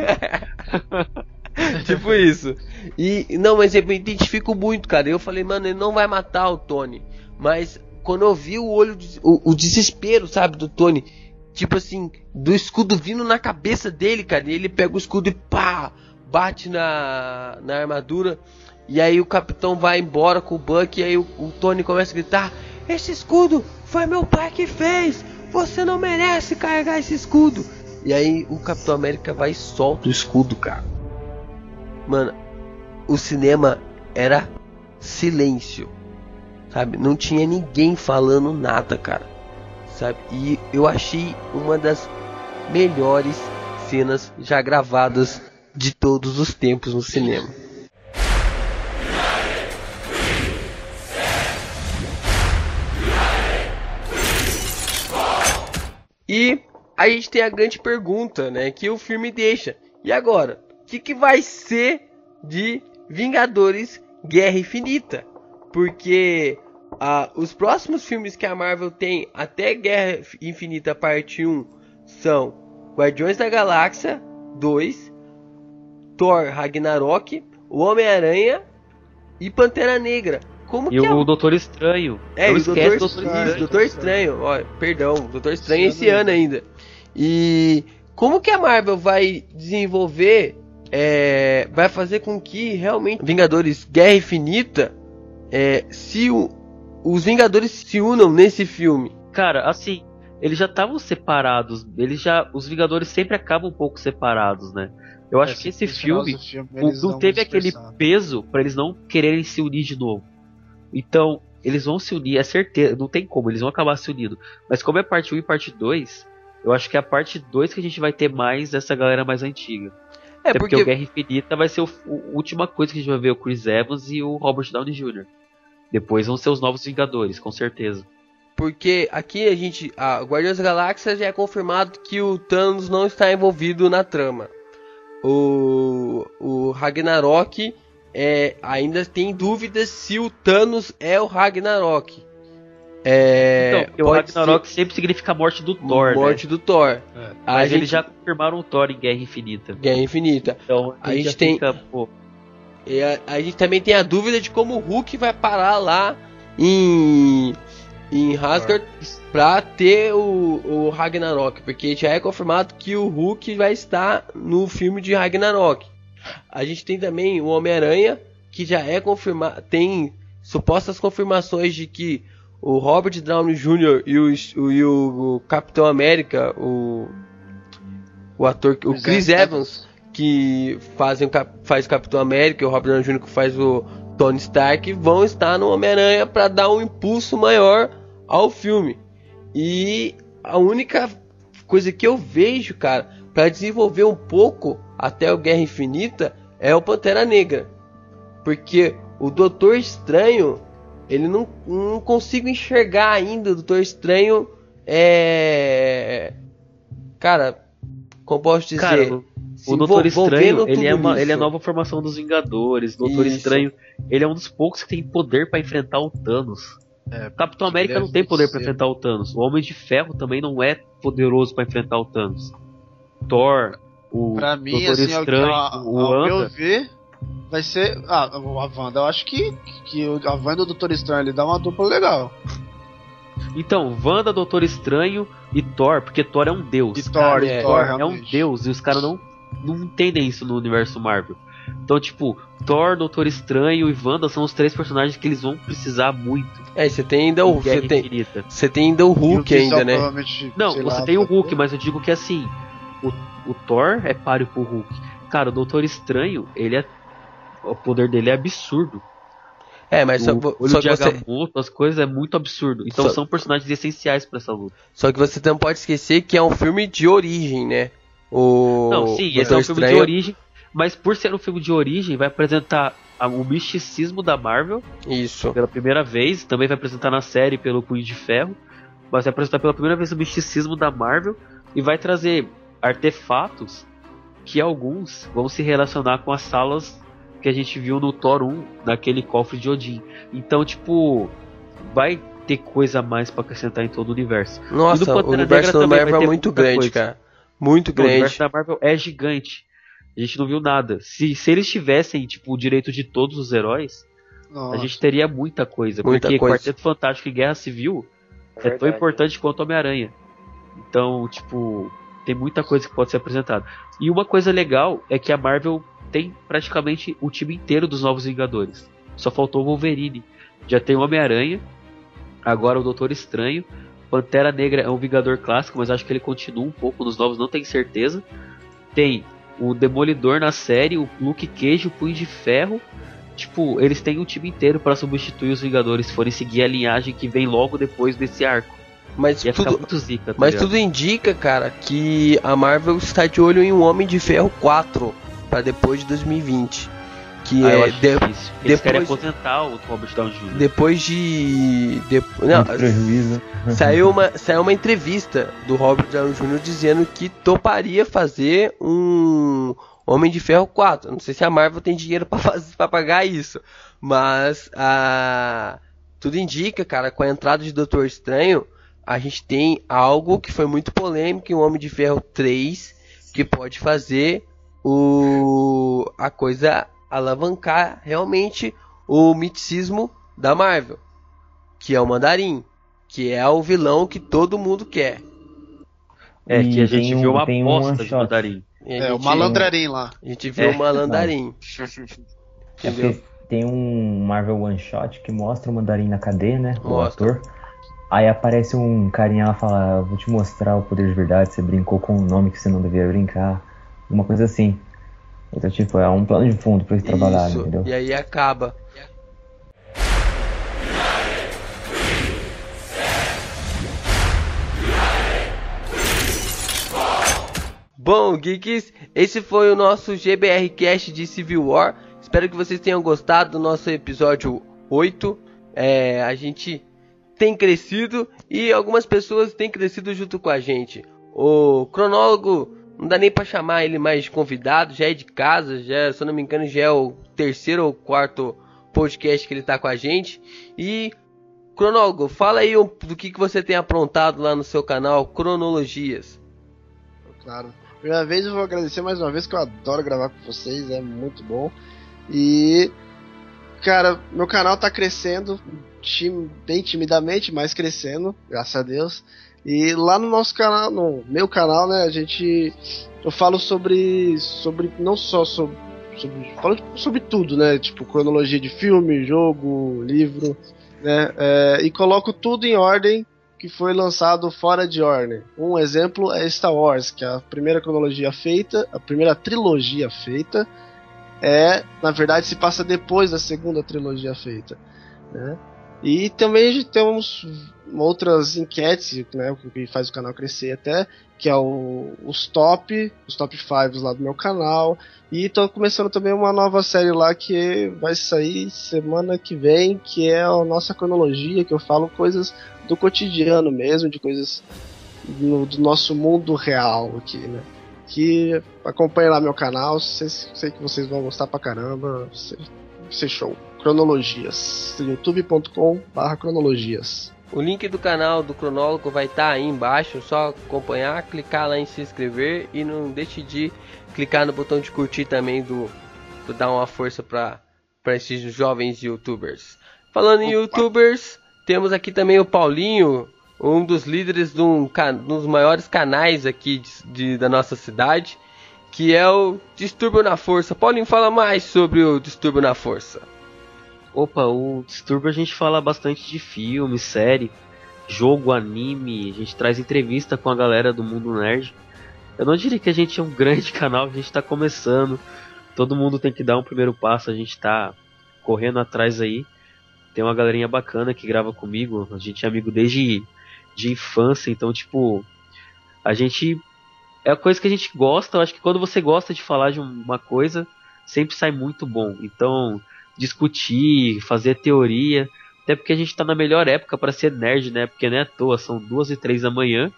tipo isso. E. Não, mas eu me identifico muito, cara. Eu falei, mano, ele não vai matar o Tony. Mas quando eu vi o olho. O, o desespero, sabe, do Tony. Tipo assim, do escudo vindo na cabeça dele, cara. E ele pega o escudo e pá! Bate na, na armadura. E aí o capitão vai embora com o Buck. E aí o, o Tony começa a gritar: Esse escudo foi meu pai que fez! Você não merece carregar esse escudo! E aí o Capitão América vai e solta o escudo, cara. Mano, o cinema era silêncio. Sabe? Não tinha ninguém falando nada, cara. Sabe? E eu achei uma das melhores cenas já gravadas de todos os tempos no cinema. E a gente tem a grande pergunta, né, que o filme deixa. E agora, o que, que vai ser de Vingadores Guerra Infinita? Porque ah, os próximos filmes que a Marvel tem até Guerra Infinita Parte 1 são Guardiões da Galáxia 2, Thor Ragnarok, O Homem-Aranha e Pantera Negra. Como E que a o Doutor Estranho. é, não o Doutor, do Doutor Estranho. Doutor Estranho, ó, perdão, Doutor Estranho Esse esse ano ano ainda. E como que a Marvel vai desenvolver, é, vai fazer com que realmente Vingadores Guerra Infinita é, se o- os Vingadores se unam nesse filme? Cara, assim, eles já estavam separados. Eles já. Os Vingadores sempre acabam um pouco separados, né? Eu acho É, que esse filme filme, não- teve aquele peso pra eles não quererem se unir de novo. Então, eles vão se unir, é certeza, não tem como, eles vão acabar se unindo. Mas como é parte 1 e parte 2, eu acho que é a parte 2 que a gente vai ter mais dessa galera mais antiga. É Até porque, porque o Guerra Infinita vai ser a última coisa que a gente vai ver o Chris Evans e o Robert Downey Jr. Depois vão ser os novos Vingadores, com certeza. Porque aqui a gente. A Guardiões da Galáxia já é confirmado que o Thanos não está envolvido na trama. O, o Ragnarok é, ainda tem dúvidas se o Thanos é o Ragnarok. É, então, o Ragnarok sempre significa a morte do ser Thor, morte né? do Thor. É. Mas gente, eles já confirmaram o Thor em Guerra Infinita. Guerra Infinita. Então A a gente tem- fica, pô, E a, a gente também tem a dúvida de como o Hulk vai parar lá em, em Asgard pra ter o, o Ragnarok. Porque já é confirmado que o Hulk vai estar no filme de Ragnarok. A gente tem também o Homem-Aranha, que já é confirmado. Tem supostas confirmações de que o Robert Downey Jr. e o, o, e o Capitão América, o, o ator, o Chris Evans que fazem faz o Capitão América e o Robert Downey Jr. que faz o Tony Stark vão estar no Homem-Aranha para dar um impulso maior ao filme. E a única coisa que eu vejo, cara, para desenvolver um pouco até o Guerra Infinita é o Pantera Negra. Porque o Doutor Estranho, ele não, não consigo enxergar ainda o Doutor Estranho é. Cara, como posso dizer? Cara, o, Doutor Estranho, ele é, uma, ele é a nova formação dos Vingadores. O Doutor Isso. Estranho, ele é um dos poucos que tem poder pra enfrentar o Thanos. É, O Capitão América não tem poder pra ser. enfrentar o Thanos. O Homem de Ferro também não é poderoso pra enfrentar o Thanos. Thor, o Pra mim, Doutor assim, ao, Estranho, ao, o ao meu ver, vai ser. Ah, a Wanda, eu acho que, que o- a Wanda e o Doutor Estranho ele dá uma dupla legal. Então, Wanda, Doutor Estranho e Thor, porque Thor é um deus. E Thor, é, e Thor, é um realmente. deus e os caras não, não entendem isso no universo Marvel. Então, tipo, Thor, Doutor Estranho e Wanda são os três personagens que eles vão precisar muito. É, você tem ainda o. Você tem, você tem ainda o o Hulk Visão ainda, né? Não, você lá, tem o Hulk, mas eu digo que assim, o, o Thor é páreo pro Hulk. Cara, o Doutor Estranho, ele é. O poder dele é absurdo. É, mas só, o vo- olho só de você, as coisas é muito absurdo. Então Só- são personagens essenciais pra essa luta. só que você não pode esquecer que é um filme de origem, né? O Não, sim, esse é um filme de origem, mas por ser um filme de origem, vai apresentar o misticismo da Marvel Isso. pela primeira vez, também vai apresentar na série pelo Punho de Ferro, mas vai apresentar pela primeira vez o misticismo da Marvel e vai trazer artefatos que alguns vão se relacionar com as salas que a gente viu no Thor 1, naquele cofre de Odin. Então, tipo, vai ter coisa a mais pra acrescentar em todo o universo. Nossa, Pantera o universo Negra do também vai Marvel é muito grande, coisa. cara. Muito O grande. universo da Marvel é gigante. A gente não viu nada. Se, se eles tivessem, tipo, o direito de todos os heróis, Nossa. a gente teria muita coisa. Muita porque coisa. Quarteto Fantástico e Guerra Civil é, tão verdade. importante quanto Homem-Aranha. Então, tipo, tem muita coisa que pode ser apresentada. E uma coisa legal é que a Marvel tem praticamente o time inteiro dos Novos Vingadores. Só faltou o Wolverine. Já tem o Homem-Aranha, agora o Doutor Estranho. Pantera Negra é um Vingador clássico, mas acho que ele continua um pouco nos novos, não tenho certeza. Tem o Demolidor na série, o Luke Cage, o Punho de Ferro. Tipo, eles têm um time inteiro para substituir os Vingadores se forem seguir a linhagem que vem logo depois desse arco. Mas Ia tudo, muito zica, tá mas ligado? tudo indica, cara, que a Marvel está de olho em um Homem de Ferro 4 para depois de 2020. Que Ah, eu é acho de- difícil. Eles querem depois- aposentar o Robert Downey Jr. depois de, de não, prejuízo. saiu uma saiu uma entrevista do Robert Downey Jr. dizendo que toparia fazer um Homem de Ferro 4. Não sei se a Marvel tem dinheiro para fazer para pagar isso, mas a tudo indica, cara, com a entrada de Doutor Estranho, a gente tem algo que foi muito polêmico em o Homem de Ferro 3, que pode fazer o a coisa alavancar realmente o miticismo da Marvel, que é o Mandarim, que é o vilão que todo mundo quer. É, que a E gente tem viu um- uma um aposta de mandarim. E É, o gente- malandrarim lá. A gente viu É. o malandarim. É tem um Marvel One Shot que mostra o mandarim na cadeia, né? O Mostra. ator. Aí aparece um carinha lá e fala, vou te mostrar o poder de verdade, você brincou com um nome que você não devia brincar. Uma coisa assim. Então, tipo, é um plano de fundo pra eles trabalharem, Isso. entendeu? E aí acaba. Bom, geeks, esse foi o nosso GBR Cast de Civil War. Espero que vocês tenham gostado do nosso episódio 8. É, a gente tem crescido e algumas pessoas têm crescido junto com a gente. O cronólogo não dá nem pra chamar ele mais de convidado, já é de casa, já, se não me engano, já é o terceiro ou quarto podcast que ele tá com a gente. E cronólogo, fala aí do que, que você tem aprontado lá no seu canal Cronologias. Claro. Primeira vez eu vou agradecer mais uma vez que eu adoro gravar com vocês, é muito bom. E cara, meu canal tá crescendo bem timidamente, mas crescendo, graças a Deus. E lá no nosso canal, no meu canal, né, a gente eu falo sobre sobre não só sobre sobre falo sobre tudo, né, tipo cronologia de filme, jogo, livro, né, é, e coloco tudo em ordem que foi lançado fora de ordem. Um exemplo é Star Wars, que é a primeira cronologia feita, a primeira trilogia feita, é, na verdade, se passa depois da segunda trilogia feita. Né? E também temos outras enquetes, né, o que faz o canal crescer até, que é o, os top, os top 5 lá do meu canal. E tô começando também uma nova série lá que vai sair semana que vem, que é a nossa cronologia, que eu falo coisas do cotidiano mesmo, de coisas no, do nosso mundo real aqui, né? Que acompanha lá meu canal, sei, sei que vocês vão gostar pra caramba, sei, sei show. Cronologias, youtube.com/barra cronologias. O link do canal do Cronólogo vai estar tá aí embaixo, só acompanhar, clicar lá em se inscrever e não deixe de clicar no botão de curtir também do, do dar uma força para esses jovens youtubers. Falando em youtubers, temos aqui também o Paulinho, um dos líderes de um, dos maiores canais aqui de, de, da nossa cidade, que é o Distúrbio na Força. Paulinho, fala mais sobre o Distúrbio na Força. Opa, o Distúrbio a gente fala bastante de filme, série, jogo, anime, a gente traz entrevista com a galera do mundo nerd. Eu não diria que a gente é um grande canal, a gente está começando. Todo mundo tem que dar um primeiro passo, a gente está correndo atrás aí. Tem uma galerinha bacana que grava comigo, a gente é amigo desde de infância, então tipo, a gente é a coisa que a gente gosta, eu acho que quando você gosta de falar de uma coisa, sempre sai muito bom. Então, discutir, fazer teoria. Até porque a gente tá na melhor época para ser nerd, né? Porque não é à toa, são duas e três da manhã.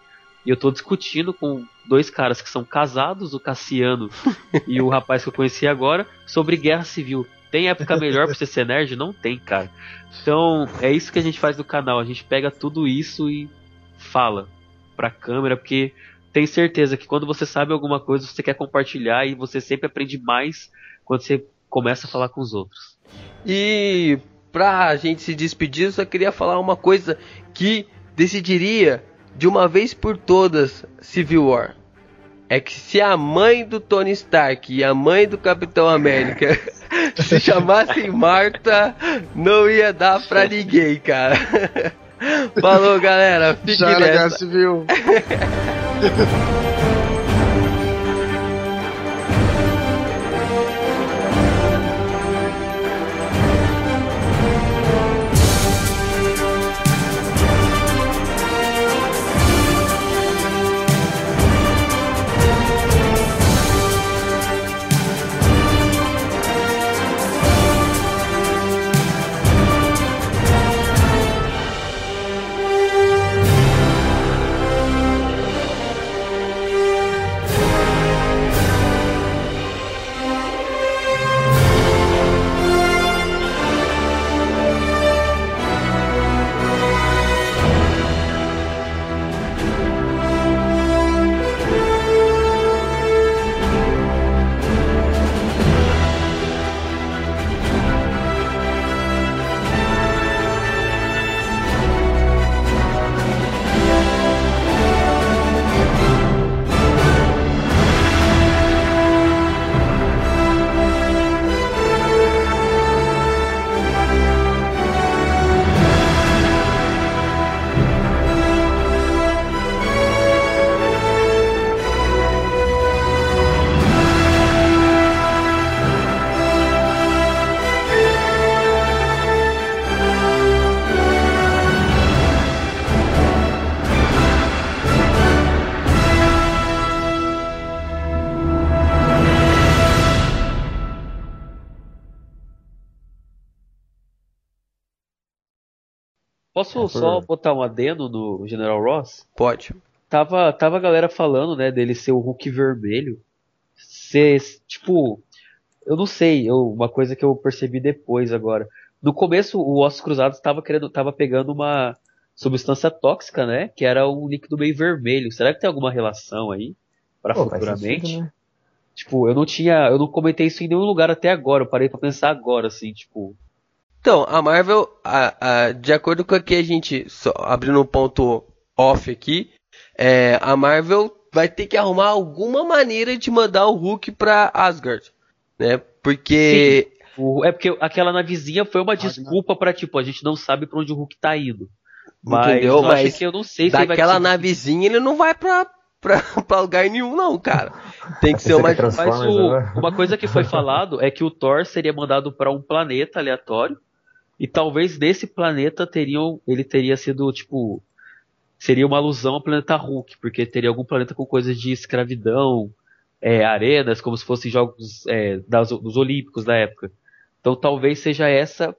E eu tô discutindo com dois caras que são casados, o Cassiano e o rapaz que eu conheci agora, sobre guerra civil. Tem época melhor pra você ser nerd? Não tem, cara. Então, é isso que a gente faz no canal. A gente pega tudo isso e fala pra câmera, porque tem certeza que quando você sabe alguma coisa, você quer compartilhar e você sempre aprende mais quando você começa a falar com os outros. E pra gente se despedir, eu só queria falar uma coisa que decidiria de uma vez por todas Civil War. É que se a mãe do Tony Stark e a mãe do Capitão América se chamassem Marta, não ia dar pra ninguém, cara. Falou, galera. Fique Já nessa. Civil. Posso só botar um adendo no General Ross? Pode. Tava, tava a galera falando, né, dele ser o Hulk vermelho. Ser, tipo, eu não sei, eu, uma coisa que eu percebi depois agora. No começo, o Ossos Cruzados tava querendo, tava pegando uma substância tóxica, né, que era um líquido meio vermelho. Será que tem alguma relação aí para futuramente? Sentido, né? Tipo, eu não tinha, eu não comentei isso em nenhum lugar até agora. Eu parei para pensar agora, assim, tipo, então, a Marvel, a, a, de acordo com o que a gente, só, abrindo um ponto off aqui, é, a Marvel vai ter que arrumar alguma maneira de mandar o Hulk pra Asgard, né? Porque... Sim. é porque aquela navezinha foi uma desculpa para tipo, a gente não sabe para onde o Hulk tá indo. Mas Entendeu? Mas que eu não sei se daquela ele navezinha ele não vai pra, pra, pra lugar nenhum, não, cara. Tem que ser uma. Mas o, uma coisa que foi falado é que o Thor seria mandado para um planeta aleatório E talvez desse planeta teriam, ele teria sido tipo seria uma alusão ao planeta Hulk, porque teria algum planeta com coisas de escravidão, é, arenas, como se fossem jogos é, das, dos Olímpicos da época. Então talvez seja essa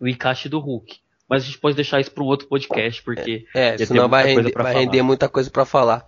o encaixe do Hulk. Mas a gente pode deixar isso para um outro podcast, porque É, ter senão vai muita coisa render, pra vai falar. render muita coisa pra falar.